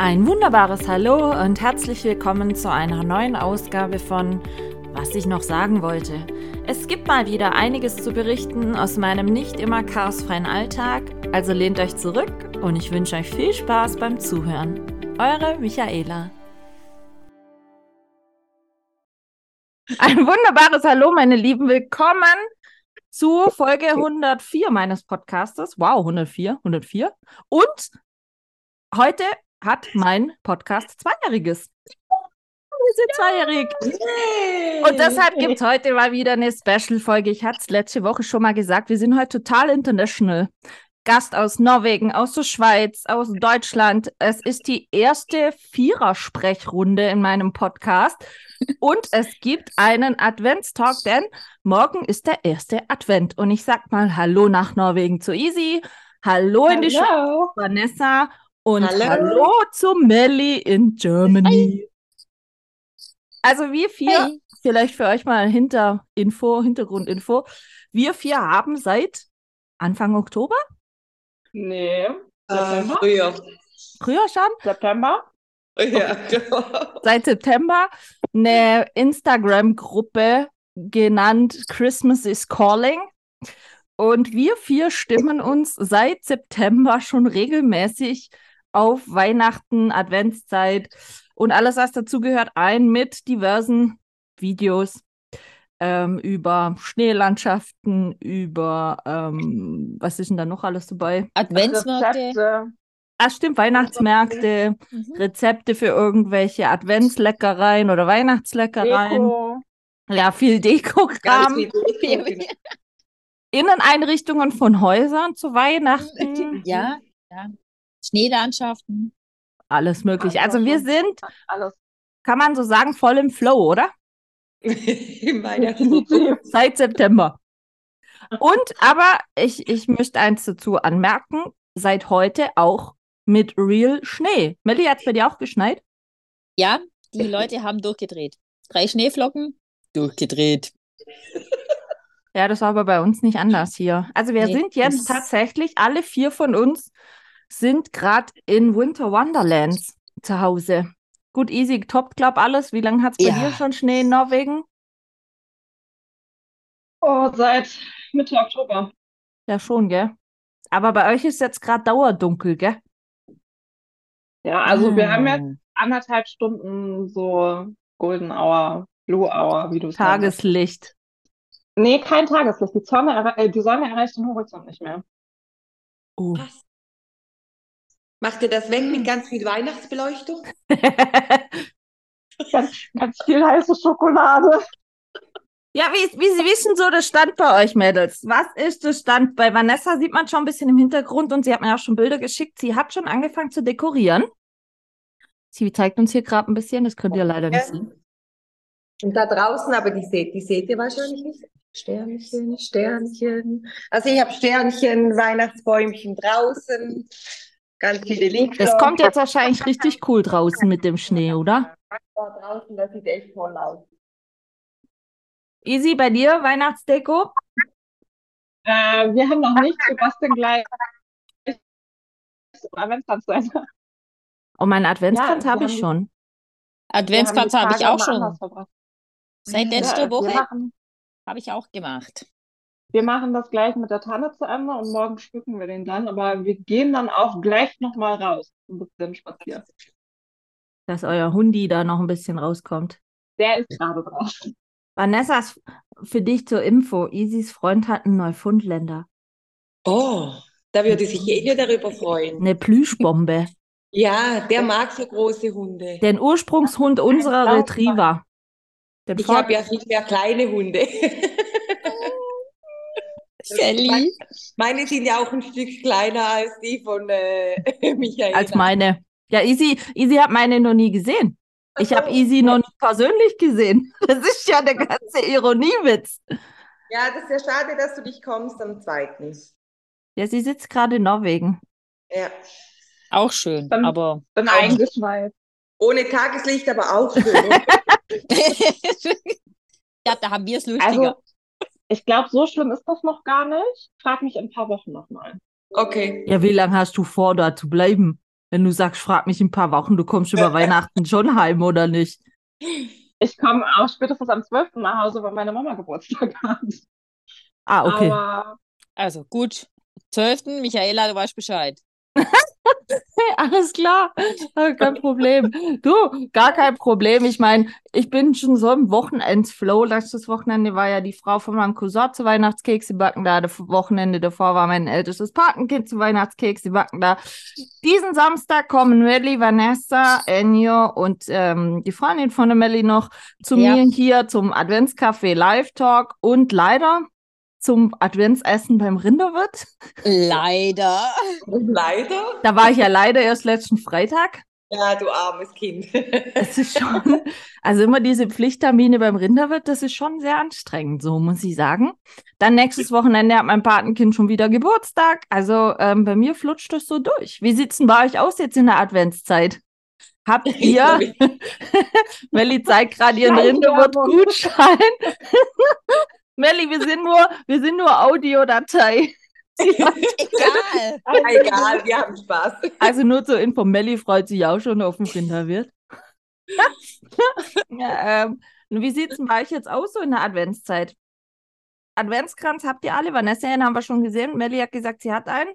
Ein wunderbares Hallo und herzlich willkommen zu einer neuen Ausgabe von Was ich noch sagen wollte. Es gibt mal wieder einiges zu berichten aus meinem nicht immer chaosfreien Alltag, also lehnt euch zurück und ich wünsche euch viel Spaß beim Zuhören. Eure Michaela. Ein wunderbares Hallo, meine Lieben. Willkommen zu Folge 104 meines Podcastes. Wow, 104, 104. Und heute hat mein Podcast Zweijähriges. Wir sind zweijährig. Und deshalb gibt es heute mal wieder eine Special-Folge. Ich hatte es letzte Woche schon mal gesagt, wir sind heute total international. Gast aus Norwegen, aus der Schweiz, aus Deutschland. Es ist die erste Vierer-Sprechrunde in meinem Podcast. Und es gibt einen Adventstalk, denn morgen ist der erste Advent. Und ich sag mal Hallo nach Norwegen zu Easy. Hallo, in die Schweiz, Vanessa. Und hallo, hallo zu Melly in Germany. Also wir vier, hey. vielleicht für euch mal Hinterinfo, Hintergrundinfo. Wir vier haben seit Anfang Oktober? Nee. Äh, früher. Früher schon? September? Ja, genau. Seit September eine Instagram-Gruppe genannt Christmas is Calling. Und wir vier stimmen uns seit September schon regelmäßig auf Weihnachten, Adventszeit und alles, was dazugehört, ein mit diversen Videos ähm, über Schneelandschaften, über, ähm, was ist denn da noch alles dabei? Adventsmärkte. Ah, stimmt, Weihnachtsmärkte, mhm. Rezepte für irgendwelche Adventsleckereien oder Weihnachtsleckereien. Deko. Ja, viel Dekokram. Genau. Inneneinrichtungen von Häusern zu Weihnachten. Ja, ja. Schneelandschaften. Alles möglich. Also wir sind, Alles. kann man so sagen, voll im Flow, oder? Seit September. Und aber ich, ich möchte eins dazu anmerken, seit heute auch mit Real Schnee. Melli, hat es bei dir auch geschneit? Ja, die Leute haben durchgedreht. Drei Schneeflocken, durchgedreht. Ja, das war aber bei uns nicht anders hier. Also wir nee, sind jetzt tatsächlich, alle vier von uns sind gerade in Winter Wonderlands zu Hause. Gut, easy, top, glaub alles. Wie lange hat es bei ja. dir schon Schnee in Norwegen? Oh, seit Mitte Oktober. Ja, schon, gell? Aber bei euch ist jetzt gerade dauerdunkel, gell? Ja, also hm. wir haben jetzt hm. anderthalb Stunden so Golden Hour, Blue Hour, wie du sagst. Tageslicht. Nee, kein Tageslicht. Die Sonne, äh, die Sonne erreicht den Horizont nicht mehr. Oh. Was? Macht ihr das weg mit ganz viel Weihnachtsbeleuchtung? ganz, ganz viel heiße Schokolade. Ja, wie, wie Sie wissen, so der Stand bei euch, Mädels. Was ist der Stand? Bei Vanessa sieht man schon ein bisschen im Hintergrund und sie hat mir auch schon Bilder geschickt. Sie hat schon angefangen zu dekorieren. Sie zeigt uns hier gerade ein bisschen, das könnt ihr leider nicht sehen. Und da draußen, aber die seht, die seht ihr wahrscheinlich nicht. Sternchen, Sternchen. Also ich habe Sternchen, Weihnachtsbäumchen draußen, ganz viele Lichter. Es kommt jetzt wahrscheinlich richtig cool draußen mit dem Schnee, oder? Da draußen, das sieht echt toll aus. Easy, bei dir Weihnachtsdeko? Äh, wir haben noch nicht, wir basteln gleich Adventskranz sein. Oh, meinen Adventskranz ja, habe ich schon. Adventskranz habe ich auch schon. Seit letzter ja, Woche habe ich auch gemacht. Wir machen das gleich mit der Tanne zu Ende und morgen schmücken wir den dann, aber wir gehen dann auch gleich nochmal raus, ein bisschen spazieren. Dass euer Hundi da noch ein bisschen rauskommt. Der ist gerade draußen. Vanessa, für dich zur Info, Isis Freund hat einen Neufundländer. Oh, da würde sich jeder darüber freuen. Eine Plüschbombe. Ja, der mag so große Hunde. Den Ursprungshund unserer Retriever. Den ich habe ja viel mehr kleine Hunde. Sally. Meine sind ja auch ein Stück kleiner als die von äh, Michael. Als meine. Ja, Easy, Easy hat meine noch nie gesehen. Ich habe Easy noch nicht persönlich gesehen. Das ist ja der ganze Ironiewitz. Ja, das ist ja schade, dass du nicht kommst am zweiten. Ja, sie sitzt gerade in Norwegen. Ja. Auch schön, dann, aber. Dann eingeschweißt. Ohne Tageslicht, aber auch schön. ja, da haben wir es lustiger. Also, ich glaube, so schlimm ist das noch gar nicht. Frag mich in ein paar Wochen nochmal. Okay. Ja, wie lange hast du vor, da zu bleiben? Wenn du sagst, frag mich in ein paar Wochen, du kommst über Weihnachten schon heim oder nicht? Ich komme auch spätestens am 12. nach Hause, weil meine Mama Geburtstag hat. Ah, okay. Aber also gut. 12. Michaela, du weißt Bescheid. Alles klar, kein Problem. Du, gar kein Problem. Ich meine, ich bin schon so im Wochenendsflow. Letztes Wochenende war ja die Frau von meinem Cousin zu Weihnachtskekse backen da. Das Wochenende davor war mein ältestes Patenkind zu Weihnachtskekse backen da. Diesen Samstag kommen Melly, Vanessa, Enyo und ähm, die Freundin von der Melly noch zu ja. mir hier zum Adventscafé Live Talk und leider zum Adventsessen beim Rinderwirt. Leider. Leider? Da war ich ja leider erst letzten Freitag. Ja, du armes Kind. Es ist schon, also immer diese Pflichttermine beim Rinderwirt, das ist schon sehr anstrengend, so muss ich sagen. Dann nächstes Wochenende hat mein Patenkind schon wieder Geburtstag. Also ähm, bei mir flutscht es so durch. Wie sieht's denn bei euch aus jetzt in der Adventszeit? Habt ihr, Melli zeigt gerade ihren Rinderwirt-Gutschein. Melli, wir sind nur, wir sind nur Audiodatei. Egal. Egal, wir haben Spaß. Also nur zur Info, Melli freut sich auch schon auf den Winterwirt. ja, ähm, wie sieht es denn bei euch jetzt aus so in der Adventszeit? Adventskranz habt ihr alle? Vanessa haben wir schon gesehen. Melli hat gesagt, sie hat einen.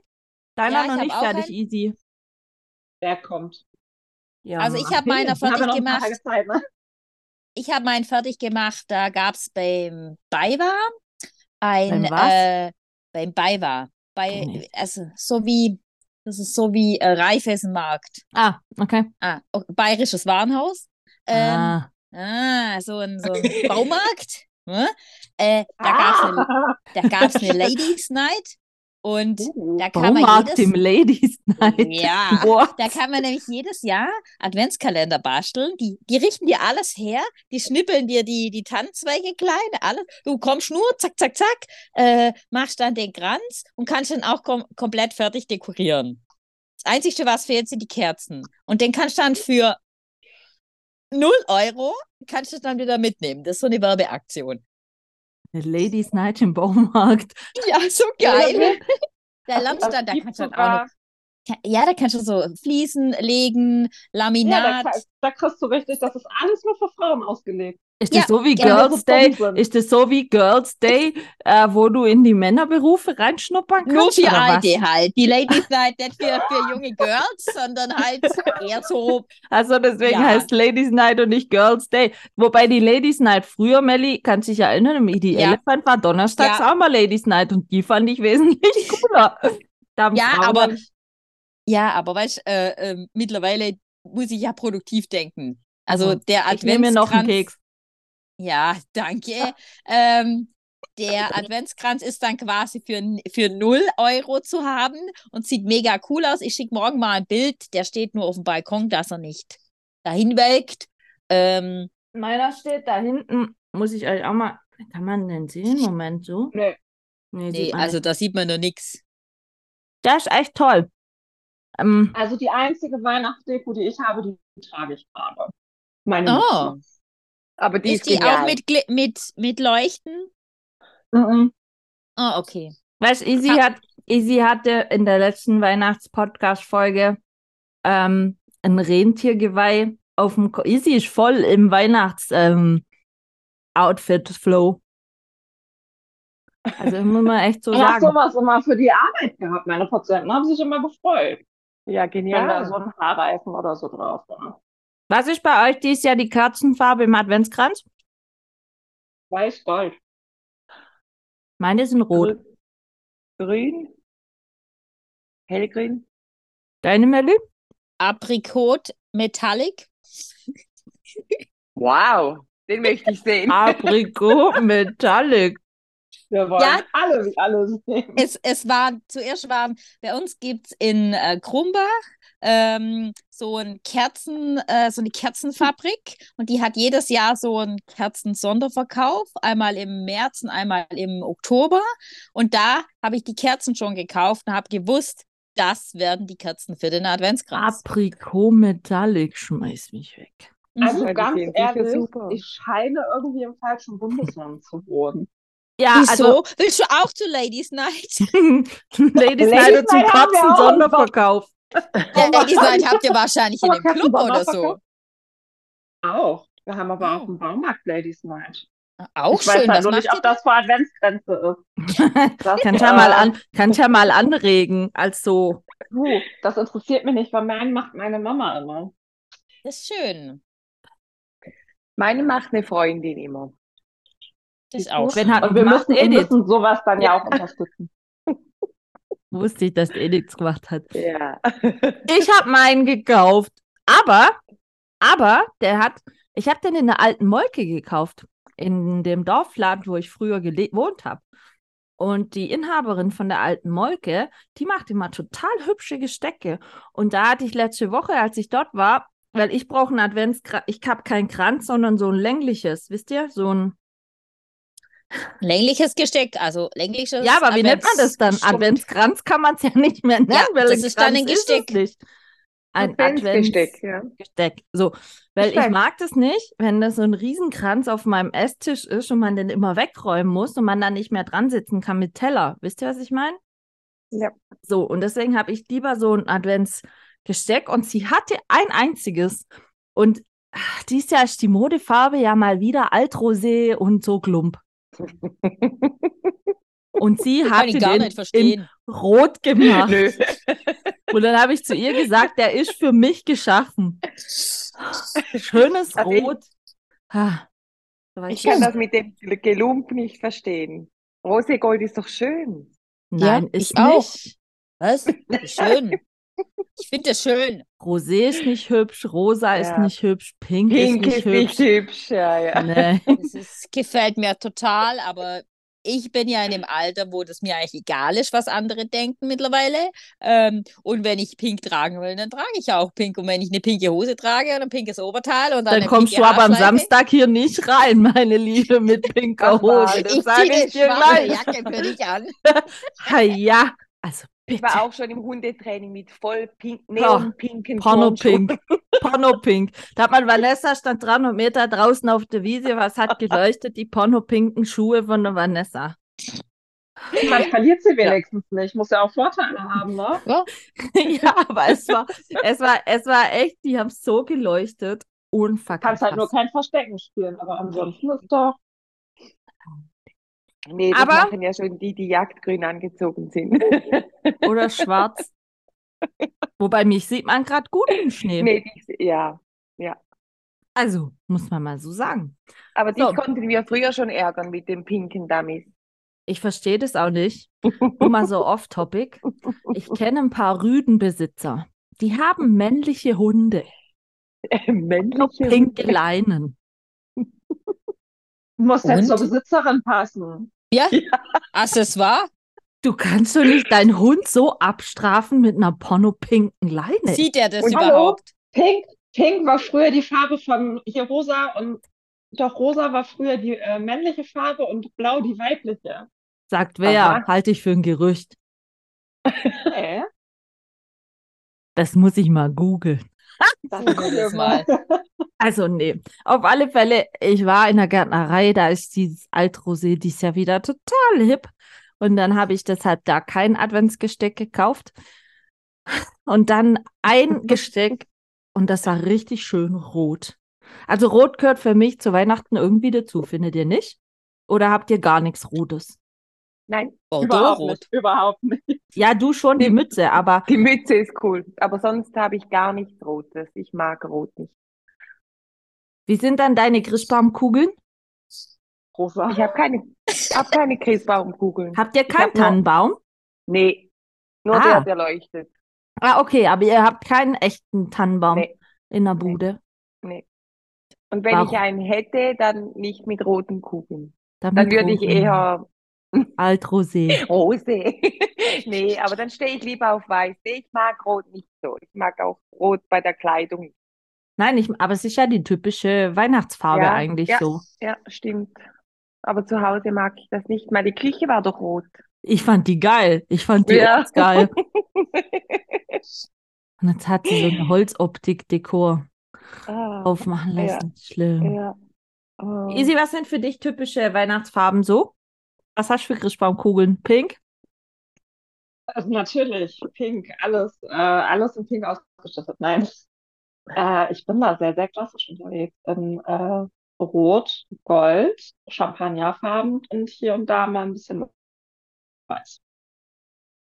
Deiner ja, noch nicht fertig, einen. easy. Der kommt. Ja, also ich habe meiner fertig gemacht. Zeit, ne? Ich habe meinen fertig gemacht. Da gab es beim Baiwa ein beim, äh, beim Baiwa. Bei, also so wie, das ist so wie äh, Reifessenmarkt. Ah, okay. Ah, bayerisches Warenhaus. Ähm, ah. ah. so ein, so ein Baumarkt. Hm? Äh, da gab es eine, eine Ladies Night und uh, da kann man jedes, im Ladies Night. Ja, What? da kann man nämlich jedes Jahr Adventskalender basteln. Die, die richten dir alles her, die schnippeln dir die, die Tannenzweige klein, alles. Du kommst nur, zack, zack, zack, äh, machst dann den Kranz und kannst dann auch kom komplett fertig dekorieren. Das Einzige, was fehlt, sind die Kerzen. Und den kannst du dann für 0 Euro kannst du dann wieder mitnehmen. Das ist so eine Werbeaktion. Eine Ladies Night im Baumarkt. Ja, so geil. Der Landstand, da kannst du auch noch. Ja, da kannst du so Fliesen legen, Laminat. Ja, da, da kriegst du richtig, das ist alles nur für Frauen ausgelegt. Ist das ja, so wie Girls Day? Ist das so wie Girls Day, äh, wo du in die Männerberufe reinschnuppern kannst? Nur für Alte halt. Die Ladies Night nicht für, für junge Girls, sondern halt eher so. Also deswegen ja. heißt Ladies Night und nicht Girls Day. Wobei die Ladies Night früher, Melly, kannst dich erinnern, im ID ja. Elephant war donnerstags ja. auch mal Ladies Night und die fand ich wesentlich cooler. ja, aber, ja, aber weißt du, äh, äh, mittlerweile muss ich ja produktiv denken. Also der Adventskranz. Ich nehme mir noch einen Keks. Ja, danke. ähm, der Adventskranz ist dann quasi für, für 0 Euro zu haben und sieht mega cool aus. Ich schicke morgen mal ein Bild, der steht nur auf dem Balkon, dass er nicht dahin welkt. Ähm, Meiner steht da hinten, muss ich euch auch mal, kann man den sehen? Moment, so? Nee. Nee, nee also da sieht man noch nichts. Das ist echt toll. Ähm, also die einzige Weihnachtsdeko, die ich habe, die trage ich gerade. Meine oh. Mütze. Aber die ist, ist die auch mit, mit, mit Leuchten? Mhm. Oh, okay. Weißt du, Easy, hat, Easy hatte in der letzten Weihnachts-Podcast-Folge ähm, ein Rentiergeweih auf dem. Ko Easy ist voll im Weihnachts-Outfit-Flow. Ähm, also muss man echt so ich sagen. Ich habe sowas immer für die Arbeit gehabt. Meine Patienten haben sich immer gefreut. Ja, genial. Wenn da so ein Haarreifen oder so drauf war. Was ist bei euch dieses Jahr die Kerzenfarbe im Adventskranz? Weiß-Gold. Meine sind rot. Grün. Hellgrün. Deine Melli? Aprikot Metallic. Wow, den möchte ich sehen. Aprikot Metallic. Wir wollen ja, alle, alle sehen. Es, es war, zuerst war, bei uns gibt es in äh, Krumbach ähm, so ein Kerzen, äh, so eine Kerzenfabrik und die hat jedes Jahr so einen Kerzensonderverkauf, einmal im März und einmal im Oktober. Und da habe ich die Kerzen schon gekauft und habe gewusst, das werden die Kerzen für den Adventskranz. Aprikot Metallic, schmeiß mich weg. Also mhm. ganz ehrlich, ich scheine irgendwie im falschen Bundesland zu wohnen. Ja, Wieso? also willst du auch zu Ladies Night? Ladies, Ladies Night zum Katzen Sonderverkauf. Ja, Ladies Night habt ihr wahrscheinlich in dem Club oder so. Auch. Wir haben aber Oh. auch im Baumarkt Ladies Night. Auch ich weiß schön, halt was nur nicht, ob das vor Adventsgrenze ist. Das, Kann ich ja mal äh, an, kann ich ja mal anregen, als so. puh, das interessiert mich nicht, weil meinen macht meine Mama immer. Das ist schön. Meine macht eine Freundin immer. Das ist auch Wenn hat- Und wir müssen, wir Edith. müssen sowas dann ja auch unterstützen. Wusste ich, dass die nichts gemacht hat. Ja. Ich habe meinen gekauft. Aber, aber, der hat, ich habe den in der alten Molke gekauft. In dem Dorfladen, wo ich früher gewohnt habe. Und die Inhaberin von der alten Molke, die macht immer total hübsche Gestecke. Und da hatte ich letzte Woche, als ich dort war, weil ich brauche einen Adventskranz, ich habe keinen Kranz, sondern so ein längliches, wisst ihr? So ein, Längliches Gesteck, also längliches. ja, aber wie nennt man das dann? Advents- Adventskranz kann man es ja nicht mehr nennen, Ja, weil das ist dann ein ist es Gesteck. nicht. Ein Adventsgesteck, ja. Gesteck. So, weil ich Gesteck. mag das nicht, wenn das so ein Riesenkranz auf meinem Esstisch ist und man den immer wegräumen muss und man dann nicht mehr dran sitzen kann mit Teller. Wisst ihr, was ich meine? Ja. So, und deswegen habe ich lieber so ein Adventsgesteck und sie hatte ein einziges. Und ach, dieses Jahr ist die Modefarbe ja mal wieder Altrosé und so Glump. Und sie hatte ich gar nicht verstehen. rot gemacht. Nö. Und dann habe ich zu ihr gesagt, der ist für mich geschaffen. Schönes Also ich- Rot. Da war Ich ich kann das mit dem Gelump nicht verstehen. Rosegold ist doch schön. Nein, Ja, ist ich auch. nicht. Was? Schön. Ich finde das schön. Rosé ist nicht hübsch, rosa ist Ja. nicht hübsch, pink, Pink ist ist nicht nicht hübsch. hübsch, ja, ja. Nee. Das ist, gefällt mir total, aber ich bin ja in dem Alter, wo das mir eigentlich egal ist, was andere denken mittlerweile. Ähm, und wenn ich pink tragen will, dann trage ich auch pink. Und wenn ich eine pinke Hose trage und ein pinkes Oberteil und dann, Dann kommst du aber am Samstag hier nicht rein, meine Liebe, mit pinker Hose. das? Ich sage ich eine dir gleich. Jacke für dich an. Ha, ja, also Ich bitte. war auch schon im Hundetraining mit voll pink, Ja, neonpinken Porno-Pink. Porno-Pink. Da hat man Vanessa stand dran und Meter draußen auf der Wiese, was hat geleuchtet? Die porno-pinken Schuhe von der Vanessa. Man verliert sie wenigstens nicht. Muss ja auch Vorteile haben, ne? ja, aber es war, es war, es war echt, die haben so geleuchtet. Unfassbar. Kannst halt nur kein Verstecken spielen, aber ansonsten ist doch. Nee, das Aber- machen ja schon die, die jagdgrün angezogen sind. Oder schwarz. Wobei mich sieht man gerade gut im Schnee. nee, die, ja. Also, muss man mal so sagen. Aber dich So. konnten wir früher schon ärgern mit den pinken Dummies. Ich verstehe das auch nicht. Nur mal so off-topic. Ich kenne ein paar Rüdenbesitzer. Die haben männliche Hunde. Männliche pinke Leinen. Muss jetzt zur? Besitzerin passen. Ja? Es wahr? Du kannst doch nicht deinen Hund so abstrafen mit einer porno-pinken Leine. Sieht er das Und hallo? überhaupt? Pink, Pink war früher die Farbe von hier rosa und doch rosa war früher die äh, männliche Farbe und blau die weibliche. Sagt wer? Aha. Halte ich für ein Gerücht. Nee, Das muss ich mal googeln. Das Google ist mal. Also, nee. Auf alle Fälle, ich war in der Gärtnerei, da ist dieses Altrosé dies Jahr wieder total hip. Und dann habe ich deshalb da kein Adventsgesteck gekauft. Und dann ein Gesteck und das war richtig schön rot. Also rot gehört für mich zu Weihnachten irgendwie dazu, findet ihr nicht? Oder habt ihr gar nichts Rotes? Nein, Bordeaux überhaupt rot. nicht. Überhaupt nicht. Ja, du schon die Mütze, aber die Mütze ist cool. Aber sonst habe ich gar nichts Rotes. Ich mag Rot nicht. Wie sind dann deine Christbaumkugeln? Rosa. Ich habe keine, hab keine Christbaumkugeln. Habt ihr keinen hab nur- Tannenbaum? Nee, nur Ah. der, der leuchtet. Ah, okay, aber ihr habt keinen echten Tannenbaum Nee. in der Bude. Nee. Und wenn Warum? ich einen hätte, dann nicht mit roten Kugeln. Damit Dann würde ich eher Altrosé. Rose. nee, aber dann stehe ich lieber auf Weiß. Nee, ich mag Rot nicht so. Ich mag auch Rot bei der Kleidung. Nein, ich, aber es ist ja die typische Weihnachtsfarbe Ja, eigentlich ja. so. Ja, stimmt. Aber zu Hause mag ich das nicht. Meine Küche war doch rot. Ich fand die geil. Ich fand die Ja. ganz geil. Und jetzt hat sie so eine Holzoptik-Dekor ah, aufmachen Ja. lassen. Schlimm. ja. Oh. Isi, was sind für dich typische Weihnachtsfarben so? Was hast du für Christbaumkugeln? Pink? Also natürlich, pink, alles, äh, alles in pink ausgestattet. Nein. Äh, ich bin da sehr, sehr klassisch unterwegs. In äh, Rot, Gold, Champagnerfarben und hier und da mal ein bisschen weiß.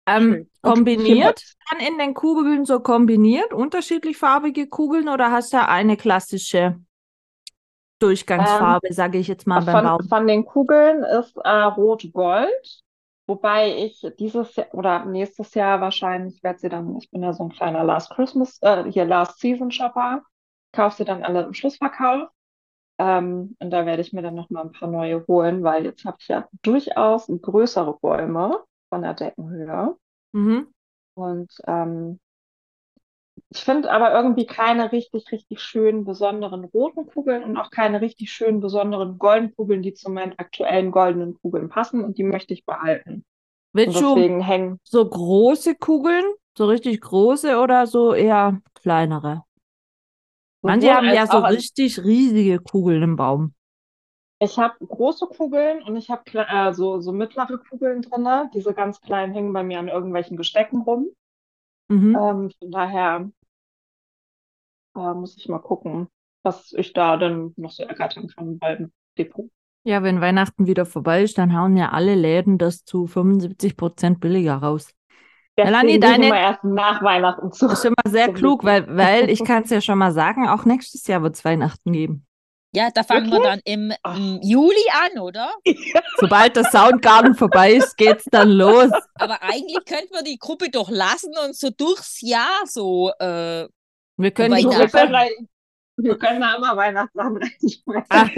Ähm, kombiniert dann in den Kugeln so kombiniert, unterschiedlich farbige Kugeln oder hast du eine klassische Durchgangsfarbe, sage ich jetzt mal beim Von, Baum? von den Kugeln ist äh, Rot-Gold, wobei ich dieses Jahr oder nächstes Jahr wahrscheinlich werde sie dann, ich bin ja so ein kleiner Last Christmas, äh, hier Last Season Shopper, kaufe sie dann alle im Schlussverkauf. Ähm, und da werde ich mir dann nochmal ein paar neue holen, weil jetzt habe ich ja durchaus größere Bäume von der Deckenhöhe. Mhm. Und ähm, ich finde aber irgendwie keine richtig, richtig schönen besonderen roten Kugeln und auch keine richtig schönen besonderen goldenen Kugeln, die zu meinen aktuellen goldenen Kugeln passen und die möchte ich behalten. Und Willst du hängen, so große Kugeln, so richtig große oder so eher kleinere? Manche sowohl haben ja so richtig riesige Kugeln im Baum. ich habe große Kugeln und ich habe äh, so, so mittlere Kugeln drin. Diese ganz kleinen hängen bei mir an irgendwelchen Gestecken rum. Mhm. Ähm, von daher äh, muss ich mal gucken, was ich da dann noch so ergattern kann beim Depot. Ja, wenn Weihnachten wieder vorbei ist, dann hauen ja alle Läden das zu 75 Prozent billiger raus. Melanie, deine- wir erst nach Weihnachten zu. Das ist immer sehr Zum klug, weil, weil ich kann es ja schon mal sagen, auch nächstes Jahr wird es Weihnachten geben. Ja, da fangen wir Wirklich? dann im, im Juli an, oder? Sobald der Soundgarden vorbei ist, geht's dann los. Aber eigentlich könnten wir die Gruppe doch lassen und so durchs Jahr so. Äh, Wir können So, wir, können, wir können da immer Weihnachtssachen reinschmeißen. Ah.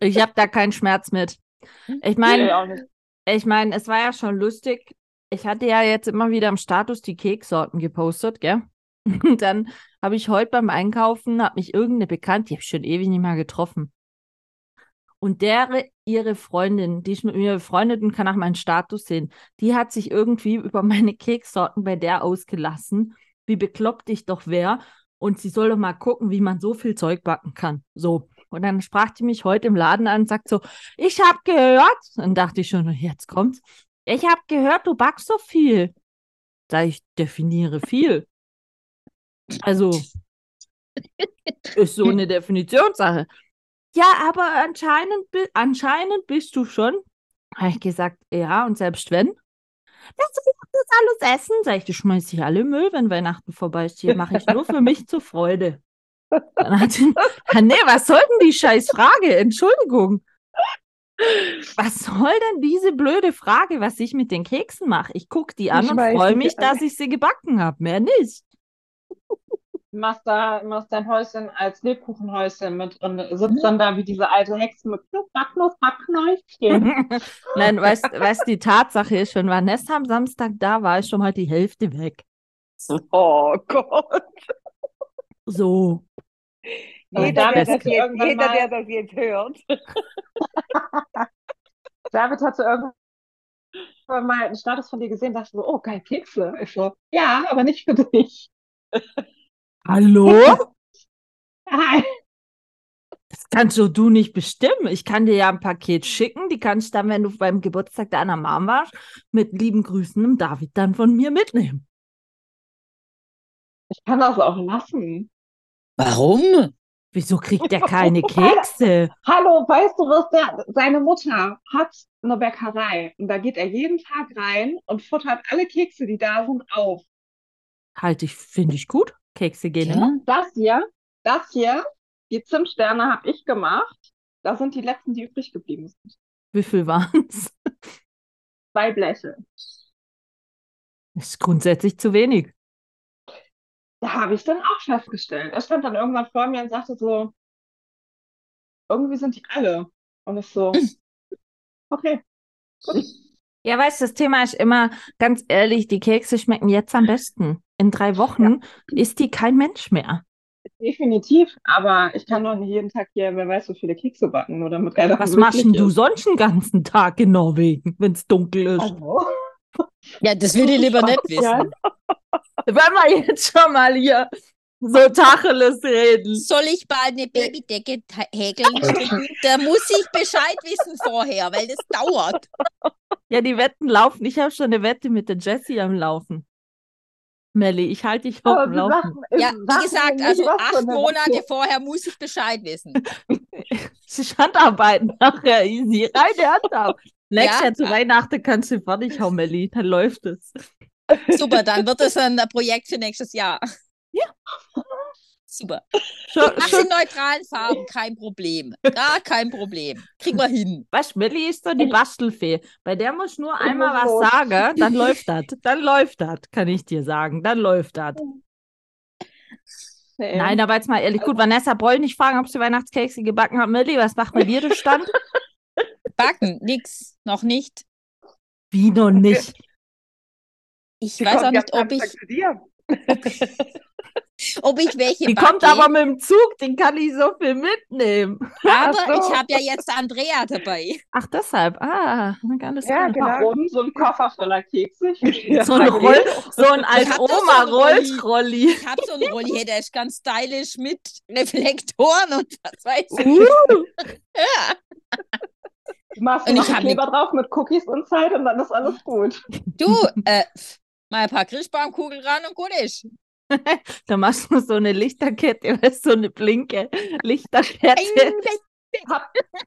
Ich habe da keinen Schmerz mit. Ich Nee, meine, nicht. ich meine, es war ja schon lustig. Ich hatte ja jetzt immer wieder im Status die Keksorten gepostet, gell? Und dann habe ich heute beim Einkaufen, hat mich irgendeine Bekannte, die habe ich schon ewig nicht mehr getroffen. Und der, ihre Freundin, die ist mit mir befreundet und kann auch meinen Status sehen, die hat sich irgendwie über meine Keksorten bei der ausgelassen, wie bekloppt ich doch wäre. Und sie soll doch mal gucken, wie man so viel Zeug backen kann. So. Und dann sprach die mich heute im Laden an und sagt so, ich habe gehört, dann dachte ich schon, jetzt kommt's. Ich habe gehört, du backst so viel. Sag ich, definiere viel. Also, ist so eine Definitionssache. Ja, aber anscheinend, anscheinend bist du schon. Habe ich gesagt, ja, und selbst wenn? Willst du das alles essen? Sag ich, das schmeiß ich alle Müll, wenn Weihnachten vorbei ist. Hier mache ich nur für mich zur Freude. Dann hat sie, ja, nee, was soll denn die scheiß Frage? Entschuldigung. Was soll denn diese blöde Frage, was ich mit den Keksen mache? Ich gucke die an und schmeiß freue mich, alle. dass ich sie gebacken habe. Mehr nicht. Machst, da, machst dein Häuschen als Lebkuchenhäuschen mit drin. Sitzt dann da wie diese alte Hexe mit Backknäuschen. Nein, weißt weißt, die Tatsache ist, wenn Vanessa am Samstag da war, ist schon mal die Hälfte weg. Oh Gott. So. Aber Jeder, der David das hat jetzt, jeder, mal- der das jetzt hört. David hatte irgendwann mal einen Status von dir gesehen, dachte so, oh geil, Kekse. Ich so, ja, aber nicht für dich. Hallo? Hi. Das kannst doch du nicht bestimmen. Ich kann dir ja ein Paket schicken. Die kannst du dann, wenn du beim Geburtstag deiner Mom warst, mit lieben Grüßen dem David dann von mir mitnehmen. Ich kann das auch lassen. warum? Wieso kriegt der keine Kekse? Hallo, weißt du, was der, seine Mutter hat eine Bäckerei und da geht er jeden Tag rein und futtert alle Kekse, die da sind, auf. Halte ich, finde ich gut. Kekse gehen. Ja? Das hier, das hier, die Zimtsterne habe ich gemacht. Das sind die letzten, die übrig geblieben sind. Wie viel waren es? Zwei Bleche. Das ist grundsätzlich zu wenig. Da habe ich dann auch festgestellt. Er stand dann irgendwann vor mir und sagte so, irgendwie sind die alle. Und ich so, okay. Gut. Ja, weißt du, das Thema ist immer, ganz ehrlich, die Kekse schmecken jetzt am besten. In drei Wochen isst die kein Mensch mehr. Definitiv, aber ich kann doch nicht jeden Tag hier, wer weiß, wie viele Kekse backen, nur damit keiner Was machst du ist. sonst den ganzen Tag in Norwegen, wenn es dunkel ist? Hallo? Ja, das will ich lieber nicht Ja. wissen. Wenn wir jetzt schon mal hier so Tacheles reden. Soll ich bald eine Babydecke häkeln? Da muss ich Bescheid wissen vorher, weil das dauert. Ja, die Wetten laufen. Ich habe schon eine Wette mit der Jessie am Laufen. Melli, ich halte dich sagen- Ja, wie gesagt, also acht Monate vorher muss ich Bescheid wissen. Sie Handarbeiten nachher easy. Reine Handarbeit. Nächstes Ja. Jahr zu Weihnachten kannst du fertig hauen, Melli. Dann läuft es. Super, dann wird das ein Projekt für nächstes Jahr. Ja. Super. Schon, in neutralen Farben, kein Problem. Gar kein Problem. Kriegen wir hin. weißt, Melli ist so die Bastelfee. Bei der muss nur einmal was sagen, dann läuft das. Dann läuft das, kann ich dir sagen. Dann läuft das. Nee. Nein, aber jetzt mal ehrlich. Gut, Vanessa ich nicht fragen, ob sie Weihnachtskekse gebacken hat. Melli, was macht bei dir der Stand? Backen, nix, noch nicht. Wie noch nicht? Ich Sie weiß auch nicht, ob ich. ob ich welche Die backe. kommt aber mit dem Zug, den kann ich so viel mitnehmen. aber so. ich habe ja jetzt Andrea dabei. Ach, deshalb. Ah, alles Ja, klar. genau. Warum so ein Koffer voller Kekse? So ein, Roll, so ein hab doch so. Rolls-Rolli. Ich habe so einen Rolli der ist ganz stylisch mit Reflektoren und was weiß ich. Uh, Ja. Du machst Und noch ich Kleber drauf mit Cookies und Zeit und dann ist alles gut. Du, äh, mal ein paar Christbaumkugeln ran und gut ist. da machst du so eine Lichterkette, weißt so eine blinke Lichterkette.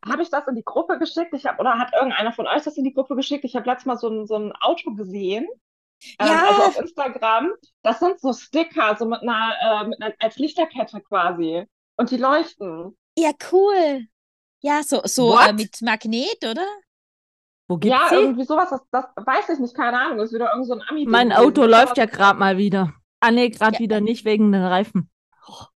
Habe ich das in die Gruppe geschickt? Ich hab, oder hat irgendeiner von euch das in die Gruppe geschickt? Ich habe letztes Mal so ein, so ein Auto gesehen. Ähm, Ja. also auf Instagram. Das sind so Sticker, so mit einer, äh, mit einer als Lichterkette quasi. Und die leuchten. Ja, cool. Ja, so, so äh, mit Magnet, oder? Wo gibt's ja, sie? irgendwie sowas, das, das weiß ich nicht, keine Ahnung. Das ist wieder irgend so ein Ami. Mein Auto läuft ja gerade mal wieder. Ah, nee, gerade Ja. wieder nicht wegen den Reifen.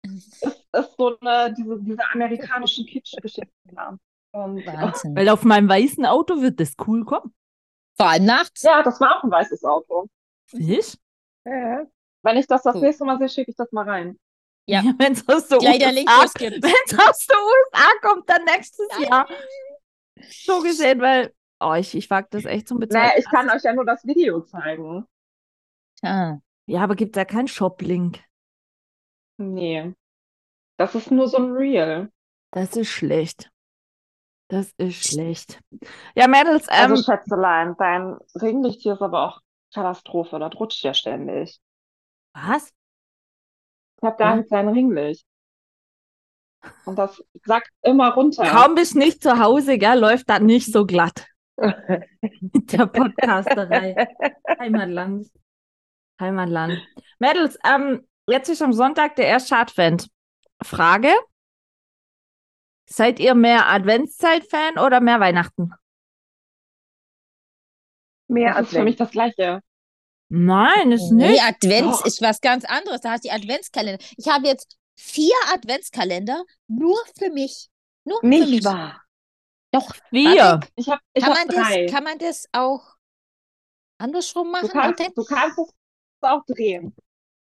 ist, ist so eine, diese, diese amerikanischen Kitsch-Geschichten. Ja. Und, Wahnsinn. Weil auf meinem weißen Auto wird das cool kommen. Vor allem nachts. ja, das war auch ein weißes Auto. Siehst? Ja. Wenn ich das das Cool. nächste Mal sehe, schicke ich das mal rein. Ja. Wenn es aus der USA, es aus der USA kommt, dann nächstes Nein. Jahr. So gesehen, weil oh, ich, ich wag das echt zum Bezahlen. Naja, ich kann euch ja nur das Video zeigen. Ah. Ja, aber gibt da keinen Shop-Link? Nee. Das ist nur so ein Reel. Das ist schlecht. Das ist schlecht. Ja, Mädels, ähm, Also, Schätzelein, dein Ringlicht hier ist aber auch Katastrophe. Das rutscht ja ständig. was? Ich habe gar Ja. nicht sein Ringlicht. Und das sackt immer runter. Kaum bist nicht zu Hause, gell, läuft das nicht so glatt. Mit der Podcasterei. Heimatland. Heimatland. Mädels, ähm, jetzt ist am Sonntag der erste Advent. Frage: Seid ihr mehr Adventszeit-Fan oder mehr Weihnachten? Mehr Das ist für mich Advent. das Gleiche. Nein, ist Nee, nicht. Advents Doch. ist was ganz anderes. Da hast du die Adventskalender. Ich habe jetzt vier Adventskalender nur für mich. Nur für mich. Nicht wahr. Doch. Wir. Ich habe ich Kann hab man, drei. das, kann man das auch andersrum machen? Du kannst, du kannst es auch drehen.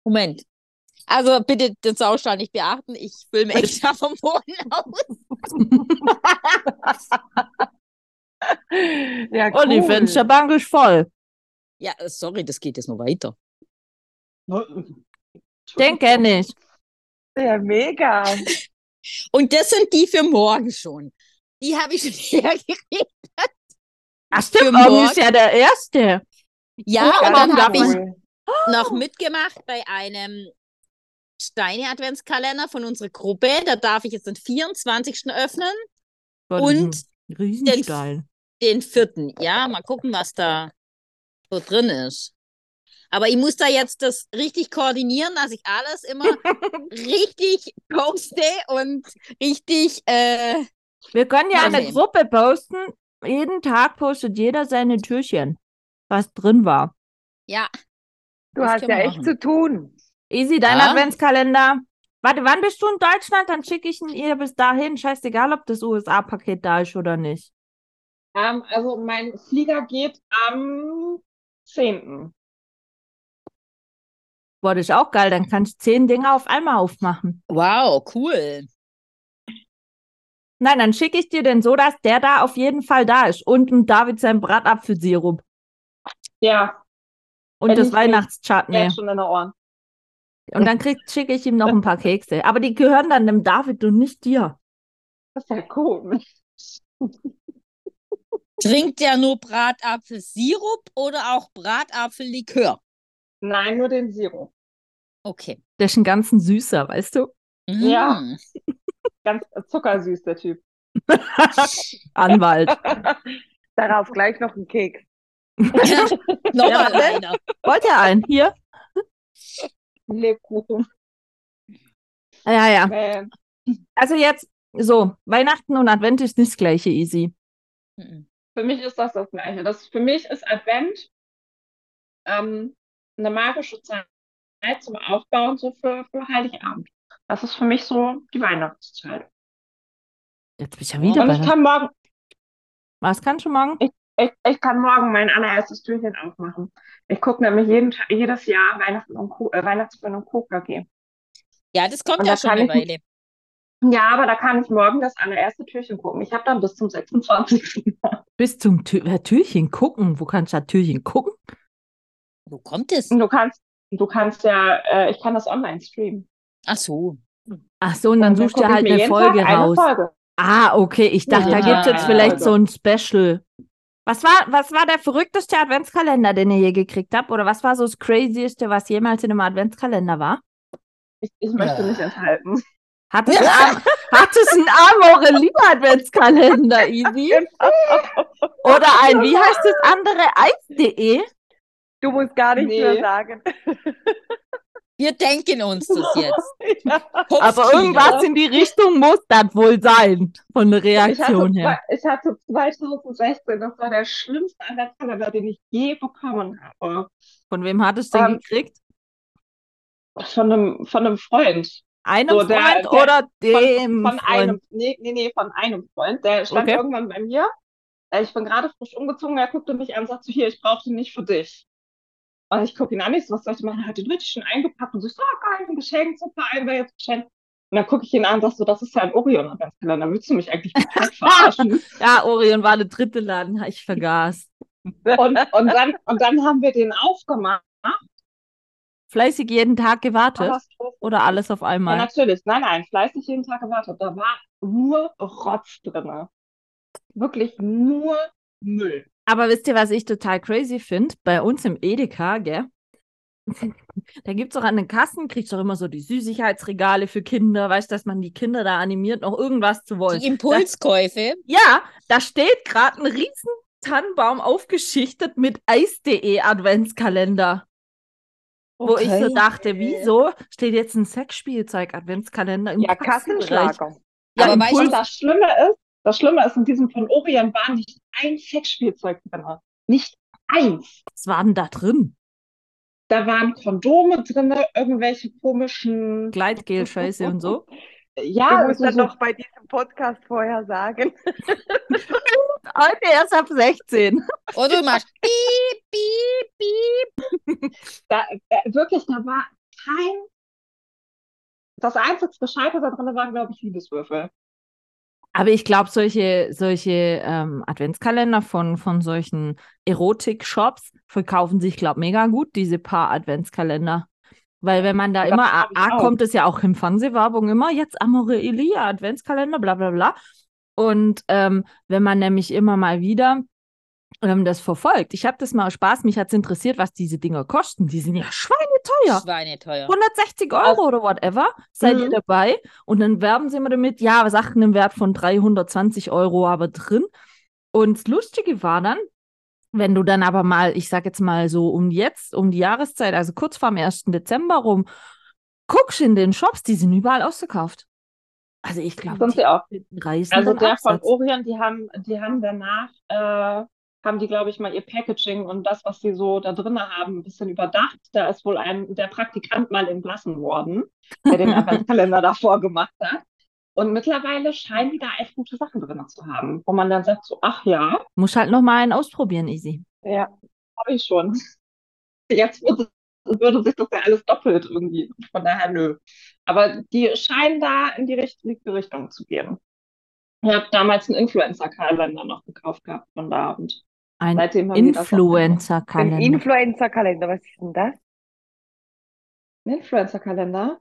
Moment. Also bitte den Saustall nicht beachten. Ich filme extra vom Boden aus. Ja, Und die cool. Fensterbank ist voll. Ja, sorry, das geht jetzt noch weiter. Den kenne ich. Ja, mega. Und das sind die für morgen schon. Die habe ich schon hergekriegt. Ach, stimmt, Für morgen ist ja der erste. Ja, Oh, und dann darf habe ich Noch mitgemacht bei einem Steine-Adventskalender von unserer Gruppe. Da darf ich jetzt den 24. öffnen, Boah, Und Riesensteil. den vierten. Ja, mal gucken, was da so drin ist. Aber ich muss da jetzt das richtig koordinieren, dass ich alles immer richtig poste und richtig, äh, Wir können ja eine. Gruppe posten. Jeden Tag postet jeder seine Türchen, was drin war. ja, Du Das hast ja echt machen. zu tun. Easy, dein Ja. Adventskalender. Warte, wann bist du in Deutschland? Dann schicke ich ihn ihr bis dahin. Scheißegal, ob das USA-Paket da ist oder nicht. Ähm, also mein Flieger geht am 10. Boah, das ist auch geil. Dann kannst du zehn Dinge auf einmal aufmachen. wow, cool. Nein, dann schicke ich dir den so, dass der da auf jeden Fall da ist. Und ein David sein Bratapfelsirup. Ja, Und Wenn das Weihnachtschutney. jetzt schon in den Ohren. Und dann schicke ich ihm noch ein paar Kekse. Aber die gehören dann dem David und nicht dir. Das ist ja komisch. Trinkt der nur Bratapfelsirup oder auch Bratapfellikör? Nein, nur den Sirup. Okay. Der ist ein ganzen süßer, weißt du? Ja. Mm. Ganz zuckersüß, der Typ. Anwalt. Darauf gleich noch ein Keks. Nochmal Ja, einer. Wollt ihr einen? Hier? Lebkuchen. Ja, ja. Äh, Also jetzt, so, Weihnachten und Advent ist nicht das gleiche, easy. Mhm. Für mich ist das das Gleiche. Das, für mich ist Advent ähm, eine magische Zeit zum Aufbauen so für, für Heiligabend. Das ist für mich so die Weihnachtszeit. Jetzt bin ich ja wieder Und bei ich kann morgen, Was kannst du morgen? ich, ich kann morgen mein allererstes Türchen aufmachen. Ich gucke nämlich jeden, Tag- jedes Jahr Weihnachten und Co, äh, Weihnachtsmann und KKG. Ja, das kommt Und ja da schon eine ich- Weile. Ja, aber da kann ich morgen das allererste Türchen gucken. Ich habe dann bis zum 26. Bis zum Tür äh, Türchen gucken. Wo kannst du da Türchen gucken? Wo kommt es? Du kannst, du kannst ja, äh, ich kann das online streamen. Ach so. Ach so, und dann suchst du ich halt eine Folge Tag eine raus. Folge. Ah, okay. Ich dachte, da Ja, gibt es jetzt vielleicht ja. so ein Special. Was war, was war der verrückteste Adventskalender, den ihr je gekriegt habt? Oder was war so das Crazieste, was jemals in einem Adventskalender war? Ich, ich möchte Ja. nicht enthalten. Hat es, ein, Am- hat es ein Amore Lieber Adventskalender, Easy? Oder ein, wie heißt das andere, Eis.de? Du musst gar nichts Nee. mehr sagen. Wir denken uns das jetzt. ja. Aber irgendwas in die Richtung muss das wohl sein, von der Ich hatte, Reaktion her. ich hatte 2016, das war der schlimmste Adventskalender, den ich je bekommen habe. Von wem hattest du den Ähm, gekriegt? Von einem, von einem Freund. Einem so, der- Freund der- oder Von, dem von Freund? einem, nee, nee, nee, von einem Freund. Der stand Okay. irgendwann bei mir. Äh, Ich bin gerade frisch umgezogen, er guckte mich an und sagte, hier, ich brauche den nicht für dich. Und ich gucke ihn an, ich so, was soll ich machen? Er hat den richtig schön eingepackt und so, ich so, ah, geil, ein Geschenk, super, ein wäre jetzt Geschenk. Und dann gucke ich ihn an und sag so, das ist ja ein Orion-Adventskalender, willst du mich eigentlich verarschen? Ja, Orion war der dritte Laden, ich vergaß. Und, und, dann, und dann haben wir den aufgemacht. Fleißig jeden Tag gewartet oder alles auf Ja, einmal? natürlich. Nein, nein, fleißig jeden Tag gewartet. Da war nur Rotz drinne. Wirklich nur Müll. Aber wisst ihr, was ich total crazy finde? Bei uns im Edeka, gell? Da gibt es auch an den Kassen, kriegst du auch immer so die Süßigkeitsregale für Kinder, weißt du, dass man die Kinder da animiert, noch irgendwas zu wollen. Die Impulskäufe. Ja, da steht gerade ein riesen Tannenbaum aufgeschichtet mit Eis.de Adventskalender. Wo ich so Okay. dachte, wieso steht jetzt ein Sexspielzeug-Adventskalender im Ja? Kassenschlager. Ja, Aber weißt Impuls- Und das Schlimme ist, das Schlimme ist, in diesem von Orion war nicht ein Sexspielzeug drin. Nicht eins. was war denn da drin? Da waren Kondome drin, irgendwelche komischen, Gleitgel-Scheiße und so. ja, du musst dann so, noch bei diesem Podcast vorher sagen. Heute erst ab 16. Oder du machst piep, piep, piep. da, äh, wirklich, da war kein, das einzige Gescheite da drin waren, glaube ich, Liebeswürfel. Aber ich glaube, solche, solche ähm, Adventskalender von, von solchen Erotik-Shops verkaufen sich, glaube mega gut, diese paar Adventskalender. Weil wenn man da Das immer, ich A, kommt es ja auch in Fernsehwerbung immer, jetzt Amore Elia, Adventskalender, bla bla bla. Und ähm, wenn man nämlich immer mal wieder ähm, das verfolgt, ich habe das mal aus Spaß, mich hat es interessiert, was diese Dinger kosten. Die sind ja schweineteuer. Schweineteuer. 160 Euro oder whatever, seid ihr Mhm. dabei? Und dann werben sie immer damit, ja, Sachen im Wert von 320 Euro aber drin. Und das Lustige war dann, wenn du dann aber mal, ich sag jetzt mal so um jetzt, um die Jahreszeit, also kurz vorm 1. Dezember rum, guckst in den Shops, die sind überall ausverkauft. Also ich glaube, sie auch. die reißen Also der von Absatz. Orion, die haben, die haben danach, äh, haben die, glaube ich, mal ihr Packaging und das, was sie so da drin haben, ein bisschen überdacht. Da ist wohl ein, der Praktikant mal entlassen worden, der den Adventskalender davor gemacht hat. Und mittlerweile scheinen die da echt gute Sachen drin zu haben, wo man dann sagt so, ach ja, Muss halt noch mal einen ausprobieren, Easy. Ja. habe ich schon. Jetzt würde, würde sich das ja alles doppelt irgendwie. Von daher nö. Aber die scheinen da in die richtige Richtung zu gehen. Ich habe damals einen Influencer-Kalender noch gekauft gehabt von da und Ein gemacht. Ein Influencer-Kalender. Influencer-Kalender, was ist denn das? einen Influencer-Kalender.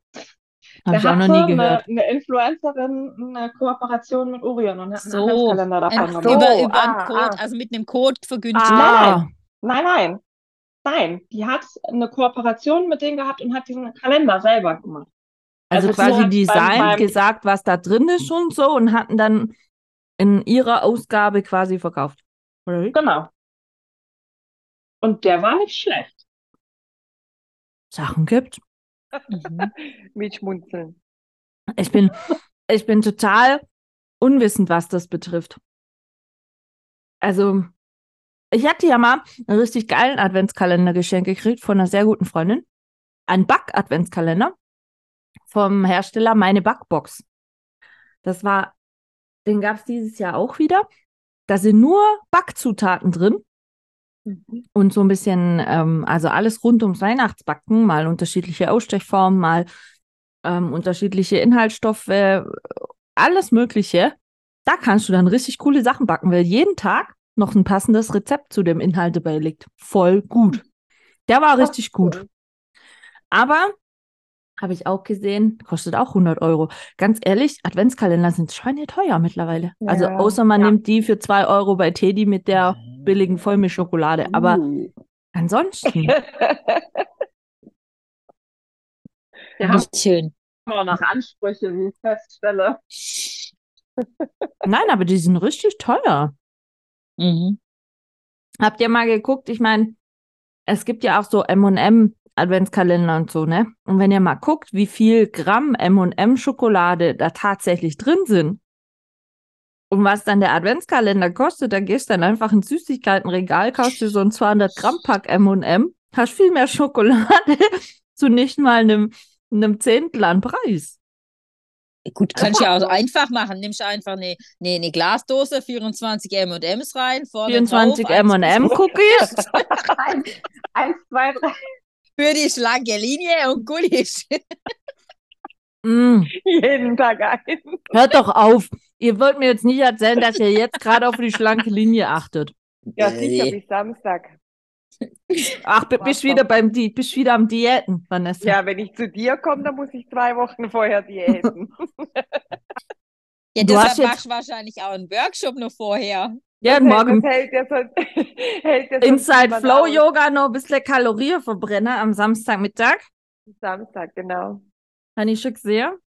Habe ich Da auch noch nie gehört. Eine, eine Influencerin eine Kooperation mit Orion und hat einen So. Adventskalender davon Einfach so. gemacht. über, über ah, einen Code, ah. also mit einem Code vergünstigt. Ah, Nein, nein. Nein, die hat eine Kooperation mit denen gehabt und hat diesen Kalender selber gemacht. also Also quasi so beim- designt, beim- gesagt, was da drin ist und so und hatten dann in ihrer Ausgabe quasi verkauft. Oder wie? Genau. Und der war nicht schlecht. Sachen gibt. Mhm. Mit Schmunzeln. Ich bin, ich bin total unwissend, was das betrifft. Also, ich hatte ja mal einen richtig geilen Adventskalender geschenkt gekriegt von einer sehr guten Freundin. Ein Back-Adventskalender vom Hersteller Meine Backbox. Das war, den gab es dieses Jahr auch wieder. Da sind nur Backzutaten drin Mhm. und so ein bisschen, ähm, also alles rund ums Weihnachtsbacken, mal unterschiedliche Ausstechformen, mal ähm, unterschiedliche Inhaltsstoffe, alles Mögliche. Da kannst du dann richtig coole Sachen backen, weil jeden Tag noch ein passendes Rezept zu dem Inhalt dabei liegt. Voll gut. Der war richtig gut. Aber habe ich auch gesehen, kostet auch 100 Euro. Ganz ehrlich, Adventskalender sind schweineteuer mittlerweile. Also Ja, außer man ja. nimmt die für 2 Euro bei Teddy mit der billigen Vollmilchschokolade. Aber Uh. ansonsten, haben Nicht schön. immer noch Ansprüche, wie ich feststelle. nein, aber die sind richtig teuer. Mhm. Habt ihr mal geguckt? Ich meine, es gibt ja auch so M&M Adventskalender und so, ne? Und wenn ihr mal guckt, wie viel Gramm M&M Schokolade da tatsächlich drin sind und was dann der Adventskalender kostet, da gehst du dann einfach ins Süßigkeitenregal, kaufst dir so ein 200 Gramm Pack M&M, hast viel mehr Schokolade zu nicht mal einem, einem Zehntel an Preis. Gut, kannst du ja auch einfach machen. Nimmst einfach eine, eine, eine Glasdose, 24 M&Ms rein. vorne 24 M&M-Cookies. 1, 2, 3, für die schlanke Linie und gut ist. Mm. Jeden Tag ein. Hört doch auf. Ihr wollt mir jetzt nicht erzählen, dass ihr jetzt gerade auf die schlanke Linie achtet. Ja, sicher, bis Samstag. Ach, bi- bist wieder beim Di bist wieder am Diäten, Vanessa. Ja, wenn ich zu dir komme, dann muss ich zwei Wochen vorher diäten. Ja, Du hast deshalb jetzt- machst du wahrscheinlich auch einen Workshop noch vorher. Ja, Das morgen hält ja sonst, hält ja sonst Inside niemand Flow aus. Yoga noch ein bisschen Kalorieverbrenner am Samstagmittag. Samstag, genau. Habe ich schon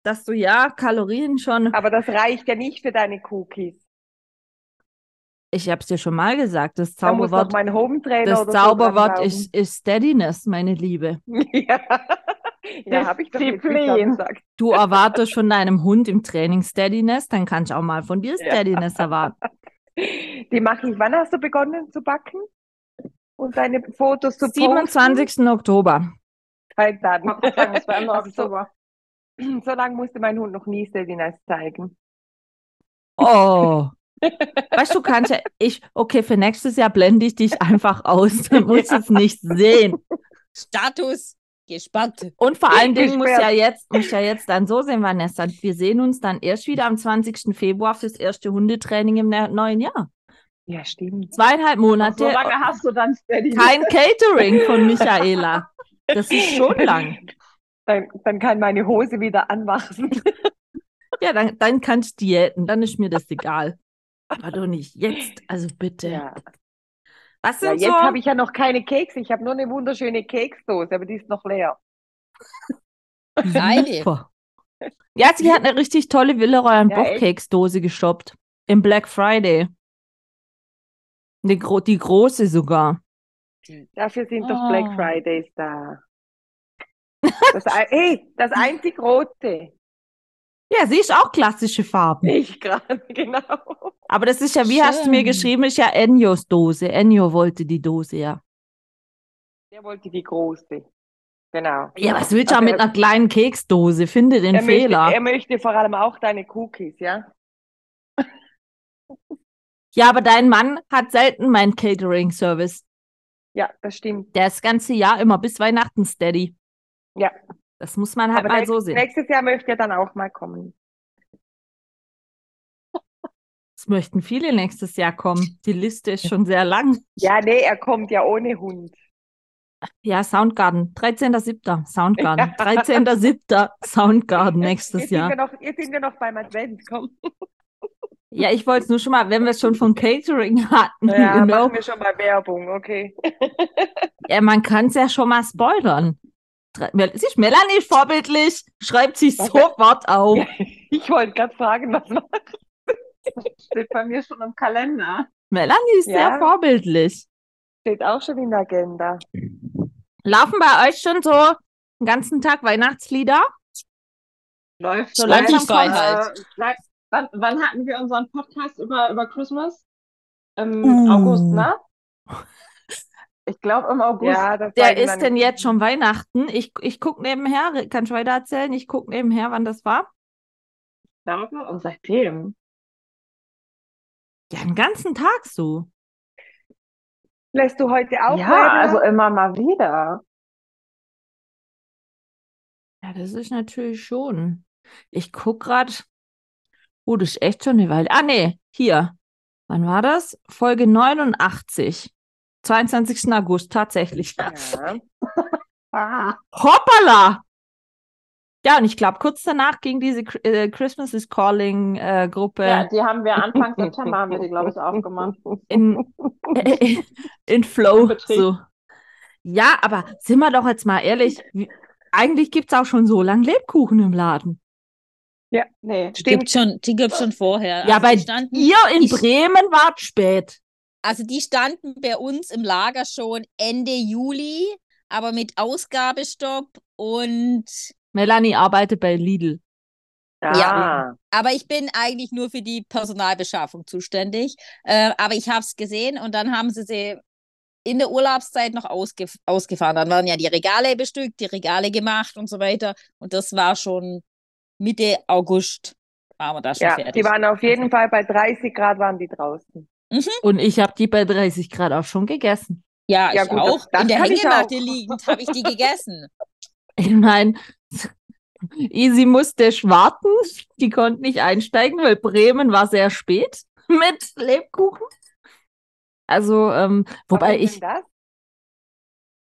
dass du ja Kalorien schon. Aber das reicht ja nicht für deine Cookies. Ich habe es dir schon mal gesagt, das Zauberwort, das so Zauberwort dran ist, ist Steadiness, meine Liebe. Ja, ja habe ich doch gesagt. Du erwartest von deinem Hund im Training Steadiness, dann kannst du auch mal von dir Ja. Steadiness erwarten. Die mache ich. Wann hast du begonnen zu backen? Und deine Fotos zu posten? 27. Oktober. Halt dann. So, so lange musste mein Hund noch nie Steadiness zeigen. Oh. Weißt du, kannst ja, ich, okay, für nächstes Jahr blende ich dich einfach aus. Dann musst du es nicht sehen. Status gespannt. Und vor allen Dingen muss ja jetzt, muss ja jetzt dann so sehen, Vanessa. Wir sehen uns dann erst wieder am 20. Februar fürs erste Hundetraining im ne- neuen Jahr. Ja, stimmt. Zweieinhalb So Monate, lange hast du dann Steady. kein Catering von Michaela. Das ist schon lang. Dann, dann kann meine Hose wieder anwachsen. Ja, dann, dann kannst du diäten, dann ist mir das egal. Aber doch nicht jetzt, also bitte. Ja, Was ja sind jetzt so? habe ich ja noch keine Kekse. Ich habe nur eine wunderschöne Keksdose, aber die ist noch leer. Nein. Super. Ja, sie hat eine richtig tolle Villeroy und Ja, Boch echt? Keksdose geshoppt. Im Black Friday. Die, gro die große sogar. Dafür sind doch Oh. Black Fridays da. Das, hey, das einzig rote. Ja, sie ist auch klassische Farben. Nicht gerade, genau. Aber das ist ja, wie hast du mir Schön. geschrieben, ist ja Enios Dose. Enio wollte die Dose, ja. Der wollte die große. Genau. Ja, was willst du Also mit er- einer kleinen Keksdose? Finde den Er möchte, Fehler. er möchte vor allem auch deine Cookies, ja? Ja, aber dein Mann hat selten meinen Catering-Service. Ja, das stimmt. Der ist das ganze Jahr immer bis Weihnachten steady. Ja. Das muss man halt Aber mal so sehen. nächstes Jahr möchte er dann auch mal kommen. Es möchten viele nächstes Jahr kommen. Die Liste ist schon sehr lang. Ja, nee, er kommt ja ohne Hund. Ja, Soundgarden. 13.07. Soundgarden. 13.07. Soundgarden nächstes Jetzt Jahr. noch, jetzt sind wir noch beim Advent, komm. Ja, ich wollte es nur schon mal, wenn wir es schon von Catering hatten, Ja, know, machen wir schon mal Werbung, okay. ja, man kann es ja schon mal spoilern. Siehst, Melanie ist vorbildlich, schreibt sich Was- sofort auf. Ich wollte gerade fragen, was noch. Steht bei mir schon im Kalender. Melanie ist sehr Ja. vorbildlich. Steht auch schon in der Agenda. Laufen bei euch schon so den ganzen Tag Weihnachtslieder? Läuft So langsam halt. Äh, wann, wann hatten wir unseren Podcast über, über Christmas? Im Uh. August, ne? Ich glaube im August. Ja, das Der ist denn jetzt schon Weihnachten? Ich, ich gucke nebenher, kann ich weiter erzählen? Ich gucke nebenher, wann das war. Ich glaube, und seitdem. Ja, den ganzen Tag so. Lässt du heute auch Ja, Werbung? also immer mal wieder. Ja, das ist natürlich schon. Ich gucke gerade. Oh, das ist echt schon eine Weile. Ah, nee, hier. Wann war das? Folge 89. 22. August, tatsächlich. Ja. Ah, Hoppala! Ja, und ich glaube, kurz danach ging diese äh, Christmas is Calling äh, Gruppe ja, die haben wir Anfang September, haben wir die, glaube ich, aufgemacht. in, in, in Flow. So. Ja, aber sind wir doch jetzt mal ehrlich, wie, eigentlich gibt es auch schon so lange Lebkuchen im Laden. ja, Nee, Die stimmt. gibt schon, die gibt's schon vorher. Ja, Also bei standen, ihr in ich- Bremen wart spät. Also die standen bei uns im Lager schon Ende Juli, aber mit Ausgabestopp und Melanie arbeitet bei Lidl. ja. aber ich bin eigentlich nur für die Personalbeschaffung zuständig. Äh, aber ich habe es gesehen und dann haben sie sie in der Urlaubszeit noch ausgef ausgefahren. Dann waren ja die Regale bestückt, die Regale gemacht und so weiter. Und das war schon Mitte August waren wir da schon Ja, fertig. die waren auf jeden Fall bei 30 Grad waren die draußen. Und ich habe die bei 30 Grad auch schon gegessen. ja, Ja, ich gut, das- auch. das in der Hängematte liegend habe ich die gegessen. Ich meine, Easy musste warten. Die konnte nicht einsteigen, weil Bremen war sehr spät mit Lebkuchen. Also, ähm, wobei ich, das?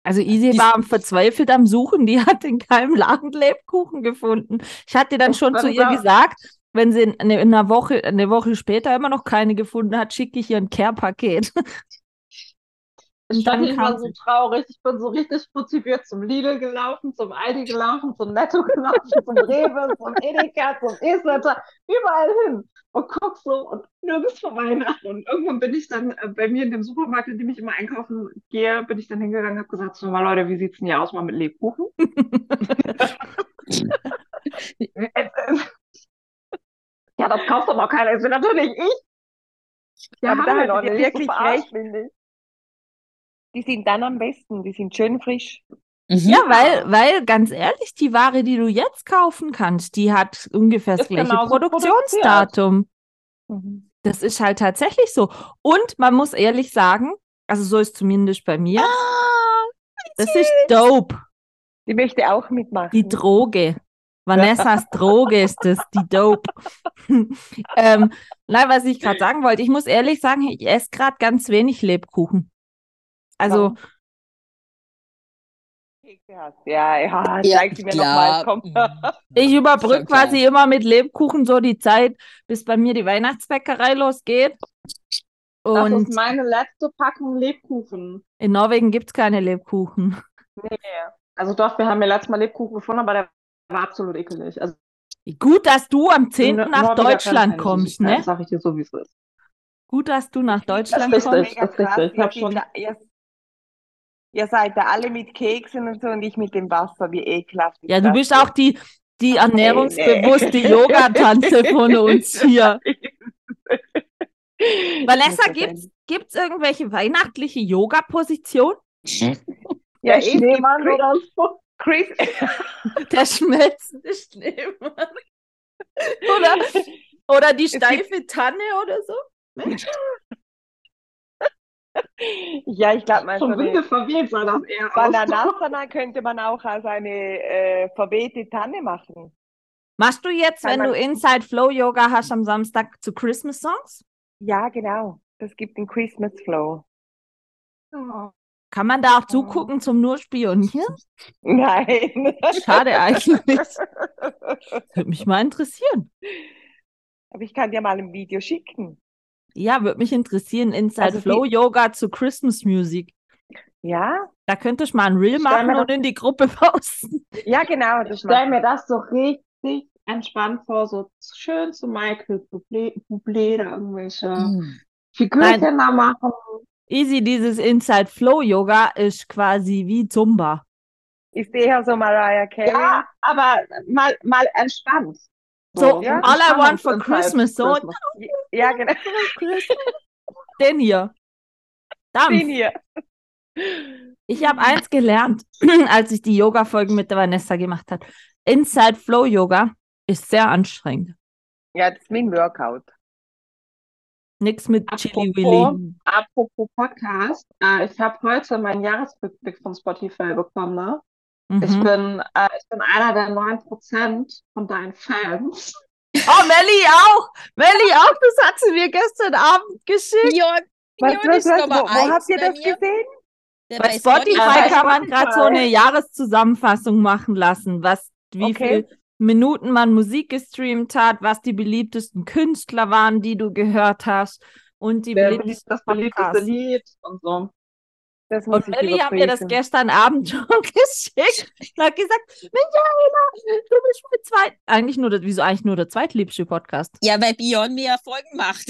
also Easy Die- war verzweifelt am Suchen, die hat in keinem Laden Lebkuchen gefunden. Ich hatte dann Ich schon zu ihr gesagt, wenn sie in, in einer Woche, eine Woche später immer noch keine gefunden hat, schicke ich ihr ein Care-Paket. Ich Und dann fand, ich war so traurig. Ich bin so richtig motiviert zum Lidl gelaufen, zum Aldi gelaufen, zum Netto gelaufen, zum Rewe, zum Edeka, zum E-Center, überall hin. Und guck so und nirgends vor Weihnachten. Und irgendwann bin ich dann äh, bei mir in dem Supermarkt, in dem ich immer einkaufen gehe, bin ich dann hingegangen und habe gesagt, so mal Leute, wie sieht's denn hier aus mal mit Lebkuchen? ja, das kauft doch noch keiner. Ich so, natürlich ich. Ja, Aber haben da wir sie nicht. wirklich recht. bin ich. Die sind dann am besten, die sind schön frisch. Mhm. Ja, weil, weil ganz ehrlich, die Ware, die du jetzt kaufen kannst, die hat ungefähr das Ist gleiche Produktionsdatum. Mhm. Das ist halt tatsächlich so. Und man muss ehrlich sagen, also so ist zumindest bei mir, Ah, das ist dope, Die möchte auch mitmachen. die Droge. Vanessas Droge ist das, die Dope. ähm, nein, was ich gerade sagen wollte, ich muss ehrlich sagen, ich esse gerade ganz wenig Lebkuchen. Also? Ja, ja, Ja, zeig sie mir nochmal. Mhm. ich überbrücke quasi immer mit Lebkuchen so die Zeit, bis bei mir die Weihnachtsbäckerei losgeht. Das Und ist meine letzte Packung Lebkuchen. in Norwegen gibt es keine Lebkuchen. Nee. Also doch, wir haben ja letztes Mal Lebkuchen gefunden, aber der war absolut ekelig. Also Gut, dass du am 10. Nor- nach Deutschland kommst, ne? Sag ich dir so, wie es ist. Gut, dass du nach Deutschland Das kommst. richtig. das ist richtig. Ich hab Ihr, schon- seid da- ihr, ihr seid da alle mit Keksen und so und ich mit dem Wasser. Wie ekelhaft. Ja, du bist auch die, die ernährungsbewusste nee. Yoga-Tante von uns hier. Vanessa, gibt's, gibt's irgendwelche weihnachtliche Yoga-Positionen? Ja, es gibt Schneemann Chris- oder so. Chris, Der schmelzende Schneemann. Oder, oder die steife Tanne oder so? ja, ich glaube mal, so Vom Winde eine verweht sah das eher aus. Bananasana könnte man auch als eine äh, verwehte Tanne machen. Machst du jetzt, Kann wenn man- du Inside Flow Yoga hast am Samstag zu Christmas Songs? Ja, genau. Das gibt den Christmas Flow. Oh. Kann man da auch zugucken zum nur spionieren? Nein. Schade eigentlich. Würde mich mal interessieren. Aber ich kann dir mal ein Video schicken. Ja, würde mich interessieren. Inside Also Flow Yoga zu Christmas Music. Ja? Da könnte ich mal ein Reel machen und in die Gruppe posten. Ja, genau. Das Ich stelle mir das so richtig entspannt vor, so schön zu Michael Bublé, Bublé da irgendwelche Hm. Figürchen da machen. Easy, dieses Inside Flow Yoga ist quasi wie Zumba. Ich sehe ja so Mariah Carey. Ja, aber mal, mal entspannt. So, ja. all I want for Entspannungs- Christmas, so Christmas. Ja, genau. den hier. Dampf. Den hier. Ich habe eins gelernt, als ich die Yoga-Folgen mit der Vanessa gemacht habe. Inside Flow Yoga ist sehr anstrengend. Ja, das ist wie ein Workout. Nix mit Chili Apropos, Willy. apropos Podcast, äh, ich habe heute meinen Jahresrückblick von Spotify bekommen, ne? Ich Mhm. bin, äh, ich bin einer der 9% von deinen Fans. Oh, Melli auch! Melli auch, das hat sie mir gestern Abend geschickt. Björn, Was, Björn was, was, wo, wo habt ihr bei das mir. gesehen? Der Bei Spotify bei kann man gerade so Spotify. eine Jahreszusammenfassung machen lassen, was, wie Okay. viel Minuten man Musik gestreamt hat, was die beliebtesten Künstler waren, die du gehört hast und die Der beliebtesten beliebt, das beliebteste Podcasts. Lied und so. Das muss Und ich Melli hat mir das gestern Abend schon geschickt und hat gesagt, Michaela, du bist mein zweit, eigentlich nur, der, wieso eigentlich nur der zweitliebste Podcast? Ja, weil Björn mehr Folgen macht.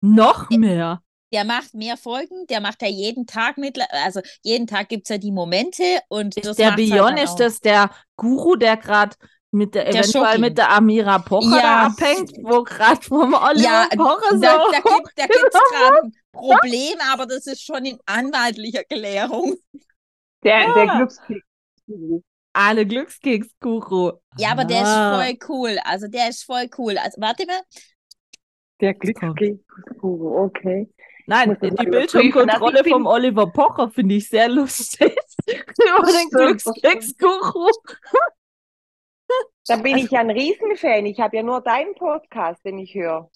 Noch mehr. Der macht mehr Folgen, der macht ja jeden Tag mit, also jeden Tag gibt es ja die Momente und das der halt Bion dann ist das der Guru, der gerade mit der, Der eventuell Schoki. mit der Amira Pocher da Ja. abhängt, wo gerade vom Oliver Ja, Pocher so. Da, da gibt da gibt's gerade ein Problem, aber das ist schon in anwaltlicher Klärung. Der, Ja. der Glückskeks. Alle Glückskeks-Guru. Ja, aber der Ah. ist voll cool. Also der ist voll cool. Also warte mal. Der Glücksguru, okay. Nein, die Bildschirmkontrolle. Also vom Oliver Pocher finde ich sehr lustig. Über den Glückskeks-Guru. Da bin ich ja ein Riesenfan. Ich habe ja nur deinen Podcast, den ich höre.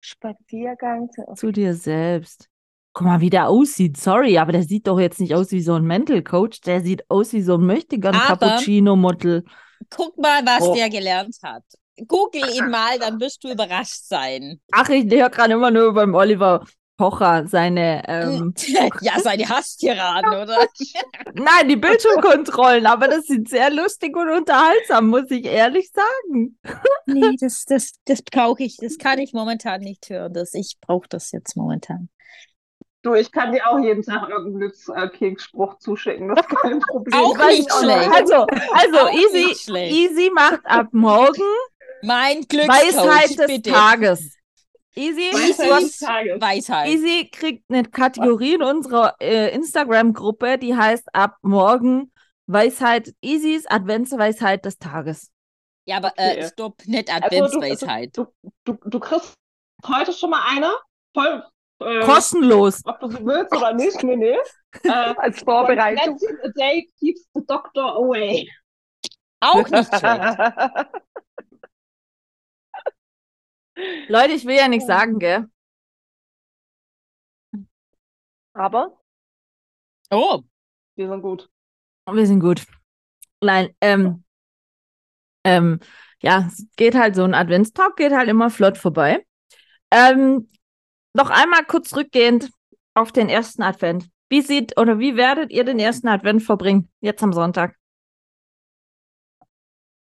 Spaziergang. zu- Zu dir selbst. Guck mal, wie der aussieht. Sorry, aber der sieht doch jetzt nicht aus wie so ein Mental Coach. Der sieht aus wie so ein möchtegern Cappuccino-Model. Guck mal, was Oh. der gelernt hat. Google ihn mal, dann wirst du überrascht sein. Ach, ich höre gerade immer nur beim Oliver Pocher seine, ähm, ja, seine Hasstiraden, oder? nein, die Bildschirmkontrollen, aber das sieht sehr lustig und unterhaltsam, muss ich ehrlich sagen. Nee, das, das, das brauche ich. Das kann ich momentan nicht hören. Das, ich brauche das jetzt momentan. Du, ich kann dir auch jeden Tag irgendeinen Glückskeksspruch zuschicken. Das ist kein Problem. Auch Kann nicht schlecht. Also, also Auch easy, nicht schlecht. easy macht ab morgen Mein Glückscoach, Weisheit des bitte. Tages. Easy, Weisheit. Easy kriegt eine Kategorie in unserer äh, Instagram-Gruppe, die heißt ab morgen Weisheit, Easys Adventsweisheit des Tages. Ja, aber äh, Okay. stopp, nicht Also, Adventsweisheit. Du, du, du kriegst heute schon mal eine. Voll. Äh, Kostenlos. ob du sie willst oder nicht. Nee, nee. Äh, Als Vorbereitung. A day keeps the doctor away. Auch nicht schlecht. Leute, ich will ja nichts sagen, gell? Aber Oh, Die sind gut. Wir sind gut. Nein, ähm, ähm, ja, es geht halt so ein Adventstalk, geht halt immer flott vorbei. Ähm, noch einmal kurz rückgehend auf den ersten Advent. Wie sieht oder wie werdet ihr den ersten Advent verbringen? Jetzt am Sonntag.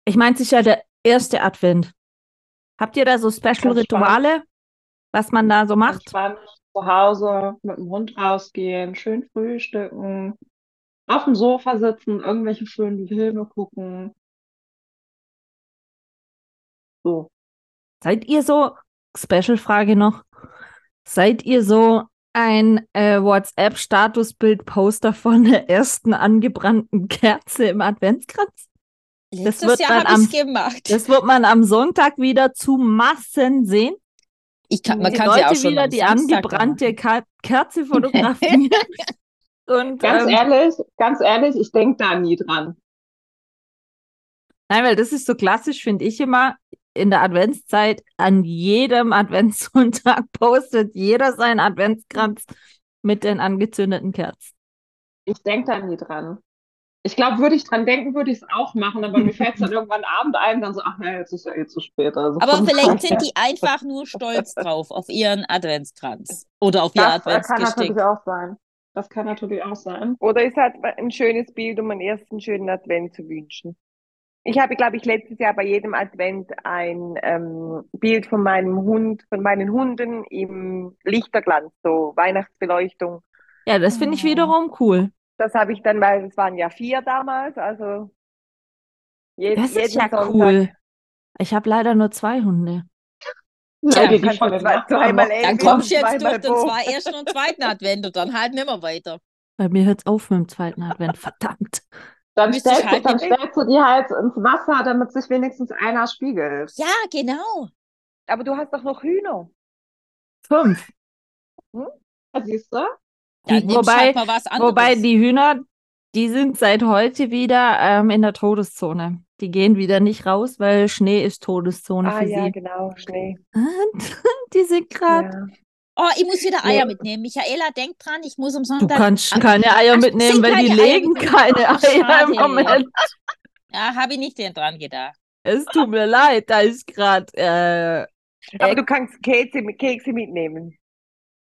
Ich meine sicher der erste Advent. Habt ihr da so Special-Rituale, was man da so macht? Entspannt zu Hause mit dem Hund rausgehen, schön frühstücken, auf dem Sofa sitzen, irgendwelche schönen Filme gucken. So. Seid ihr so, Special-Frage noch, seid ihr so ein äh, WhatsApp-Statusbild-Poster von der ersten angebrannten Kerze im Adventskranz? Letztes wird Jahr habe ich es gemacht. Das wird man am Sonntag wieder zu Massen sehen. Ich kann, man die kann Leute sie auch schon wieder die Samstag angebrannte Ka Kerze fotografieren. Und Ganz ähm, ehrlich, ganz ehrlich, ich denke da nie dran. Nein, weil das ist so klassisch, finde ich immer. In der Adventszeit an jedem Adventssonntag postet jeder seinen Adventskranz mit den angezündeten Kerzen. Ich denke da nie dran. Ich glaube, würde ich dran denken, würde ich es auch machen, aber mir fällt es dann irgendwann Abend ein, dann so, ach naja, jetzt ist ja eh zu spät. Also Aber vielleicht sind die einfach nur stolz drauf, auf ihren Adventskranz. Oder auf ihr Das äh, kann natürlich auch sein. Das kann natürlich auch sein. Oder ist halt ein schönes Bild, um einen ersten schönen Advent zu wünschen. Ich habe, glaube ich, letztes Jahr bei jedem Advent ein ähm, Bild von meinem Hund, von meinen Hunden im Lichterglanz, so Weihnachtsbeleuchtung. Ja, das finde ich Oh. wiederum cool. Das habe ich dann, weil es waren ja vier damals, also jeden, Das ist ja Sonntag. cool. Ich habe leider nur zwei Hunde. Ja, die, die von zwei- zweimal Dann kommst du jetzt durch den zwei, ersten und zweiten Advent und dann halt nimmer weiter. Bei mir hört es auf mit dem zweiten Advent. Verdammt. Dann stellst, du, halt dann stellst du die halt ins Wasser, damit sich wenigstens einer spiegelt. Ja, genau. Aber du hast doch noch Hühner. Fünf. Ja, Siehst du? Die- nimmst wobei- halt mal was anderes. Wobei die Hühner, die sind seit heute wieder ähm, in der Todeszone. Die gehen wieder nicht raus, weil Schnee ist Todeszone Ah für ja, sie. genau, Schnee. die sind gerade. Ja. Oh, ich muss wieder Eier Ja. mitnehmen. Michaela, denk dran, ich muss am Du Sonntag. kannst Am- keine Eier Ach, mitnehmen, weil die keine Eier legen mitnehmen. keine Ach, Eier im schade. Moment. Ja, habe ich nicht dran gedacht. Es tut mir leid, da ist gerade. Äh, Aber du kannst Kekse, Kekse mitnehmen.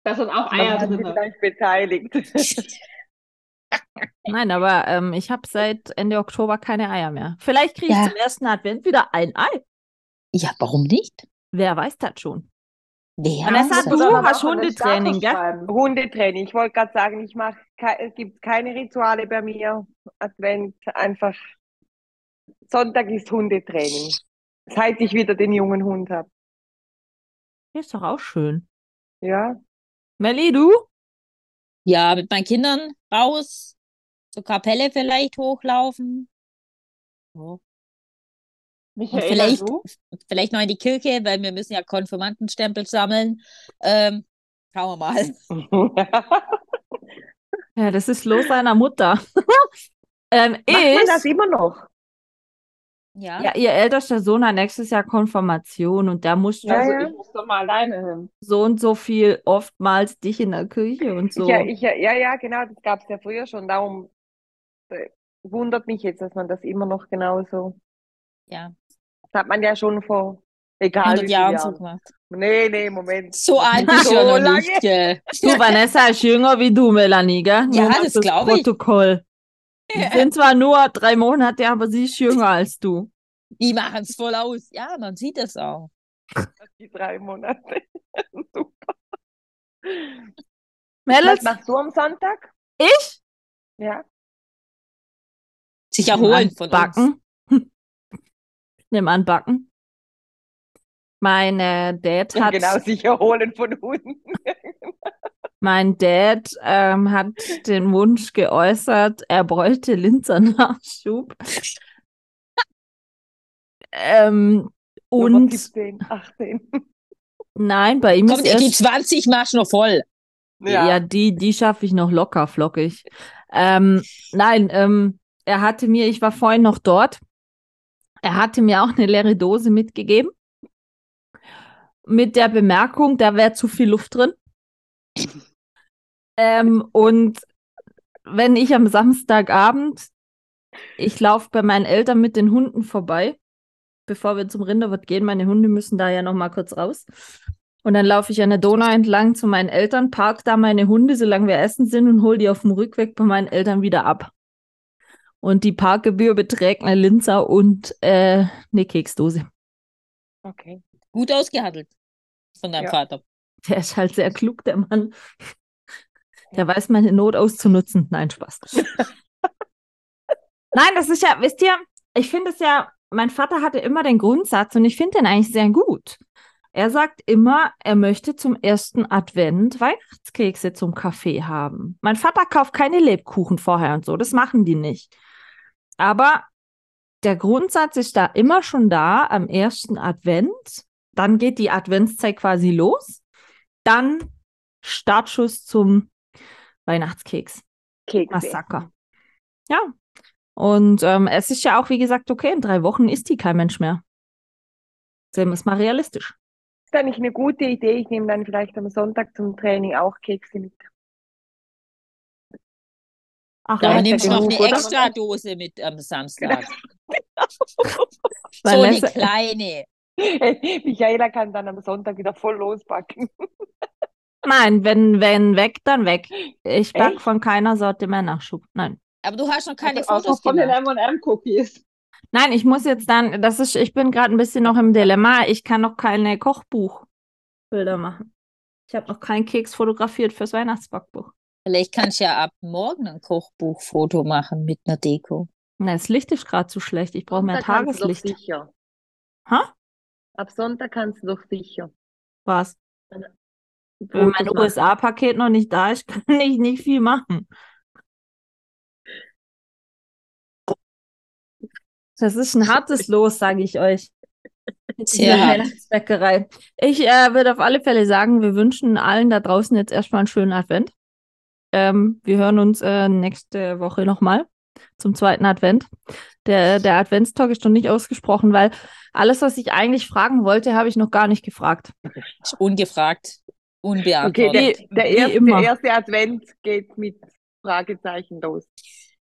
Da sind auch Man Eier drin. gleich beteiligt. nein, aber ähm, ich habe seit Ende Oktober keine Eier mehr. Vielleicht kriege ich Ja. zum ersten Advent wieder ein Ei. Ja, warum nicht? Wer weiß das schon? Wer Vanessa, weiß du das? Man hast Hundetraining, gell? Hundetraining. Ich wollte gerade sagen, ich mache, es gibt keine Rituale bei mir. Advent einfach. Sonntag ist Hundetraining. Seit ich wieder den jungen Hund habe. Ist doch auch schön. Ja. Melli, du? Ja, mit meinen Kindern raus, zur Kapelle vielleicht hochlaufen. So. Michaela, vielleicht- du? Vielleicht noch in die Kirche, weil wir müssen ja Konfirmandenstempel sammeln. Ähm, schauen wir mal. Ja, das ist los seiner Mutter. ähm, Macht man das ich, immer noch? Ja. ja, ihr ältester Sohn hat nächstes Jahr Konfirmation und da musst du Ja, Also ja. ich muss doch mal alleine hin. so und so viel oftmals dich in der Küche und so. Ja, ich, ja, ja, genau, das gab es ja früher schon. Darum äh, wundert mich jetzt, dass man das immer noch genauso. Ja. Das hat man ja schon vor egal wie 100 vielen Jahren so gemacht. Nee, nee, Moment. So alt ist ja so noch lange. nicht, gell? Du, Vanessa ist jünger wie du, Melanie, gell? Ja, Nur das fürs glaub ich. Protokoll. Es sind zwar nur drei Monate, aber sie ist jünger als du. Die machen es voll aus. Ja, man sieht es auch. Die drei Monate. Super. Was Mädels, machst du am Sonntag? ich? Ja. Sich erholen von uns. Backen. Nimm an Backen. Meine Dad hat, Genau, sich erholen von Hunden. Mein Dad ähm, hat den Wunsch geäußert, er bräuchte Linzernachschub. ähm, Nummer und 17, 18. nein, bei ihm Komm, ist die erst 20 machst du noch voll. Ja, die, die schaffe ich noch locker flockig. Ähm, nein, ähm, er hatte mir, ich war vorhin noch dort, er hatte mir auch eine leere Dose mitgegeben. Mit der Bemerkung, da wäre zu viel Luft drin. Ähm, und wenn ich am Samstagabend, ich laufe bei meinen Eltern mit den Hunden vorbei, bevor wir zum Rinderwirt gehen, meine Hunde müssen da ja noch mal kurz raus. Und dann laufe ich an der Donau entlang zu meinen Eltern, park da meine Hunde, solange wir essen sind und hol die auf dem Rückweg bei meinen Eltern wieder ab. Und die Parkgebühr beträgt eine Linzer und äh, eine Keksdose. Okay. Gut ausgehandelt von deinem Ja. Vater. Der ist halt sehr klug, der Mann. Der weiß meine Not auszunutzen. Nein, Spaß. Nein, das ist ja, wisst ihr, ich finde es ja, mein Vater hatte immer den Grundsatz und ich finde den eigentlich sehr gut. Er sagt immer, er möchte zum ersten Advent Weihnachtskekse zum Kaffee haben. Mein Vater kauft keine Lebkuchen vorher und so, das machen die nicht. Aber der Grundsatz ist da immer schon da am ersten Advent. Dann geht die Adventszeit quasi los. Dann Startschuss zum Weihnachtskeks. Kekse. Massaker. Ja. Und ähm, es ist ja auch, wie gesagt, okay, in drei Wochen ist die kein Mensch mehr. Sehen wir es mal realistisch. ist eigentlich eine gute Idee. Ich nehme dann vielleicht am Sonntag zum Training auch Kekse mit. Ach, Ja, Da nimmst du noch eine oder? extra Dose mit am Samstag. So eine kleine. Michaela kann dann am Sonntag wieder voll losbacken. Nein, wenn, wenn weg, dann weg. Ich back Echt? von keiner Sorte mehr Nachschub. Nein. Aber du hast noch keine Außer Fotos von den. M&M-Cookies. Nein, ich muss jetzt dann, das ist, ich bin gerade ein bisschen noch im Dilemma. Ich kann noch keine Kochbuchbilder machen. Ich habe noch keinen Keks fotografiert fürs Weihnachtsbackbuch. Vielleicht kannst du ja ab morgen ein Kochbuchfoto machen mit einer Deko. Na, das Licht ist gerade zu schlecht. Ich brauche mehr Tageslicht. sicher. Ha? Ab Sonntag kannst du doch sicher. Was? Wenn mein. USA-Paket noch nicht da ist, kann ich nicht viel machen. Das ist ein hartes Los, sage ich euch. Weihnachtsbäckerei. Ich äh, würde auf alle Fälle sagen, wir wünschen allen da draußen jetzt erstmal einen schönen Advent. Ähm, wir hören uns äh, nächste Woche nochmal zum zweiten Advent. Der, der Adventstalk ist noch nicht ausgesprochen, weil alles, was ich eigentlich fragen wollte, habe ich noch gar nicht gefragt. Ist ungefragt, Okay, unbeantwortet. der, der, wie erste, immer. der erste Advent geht mit Fragezeichen los.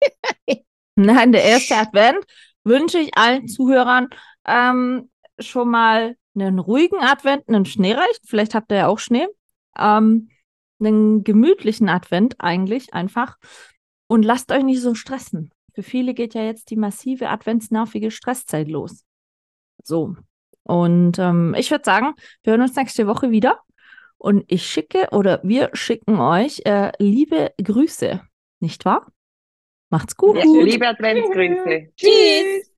Nein, der erste Advent wünsche ich allen Zuhörern ähm, schon mal einen ruhigen Advent, einen schneereichen, vielleicht habt ihr ja auch Schnee, ähm, einen gemütlichen Advent eigentlich einfach und lasst euch nicht so stressen. Für viele geht ja jetzt die massive adventsnervige Stresszeit los. So. Und ähm, ich würde sagen, wir hören uns nächste Woche wieder und ich schicke oder wir schicken euch äh, liebe Grüße, nicht wahr? Macht's gut. Liebe Adventsgrüße. Tschüss.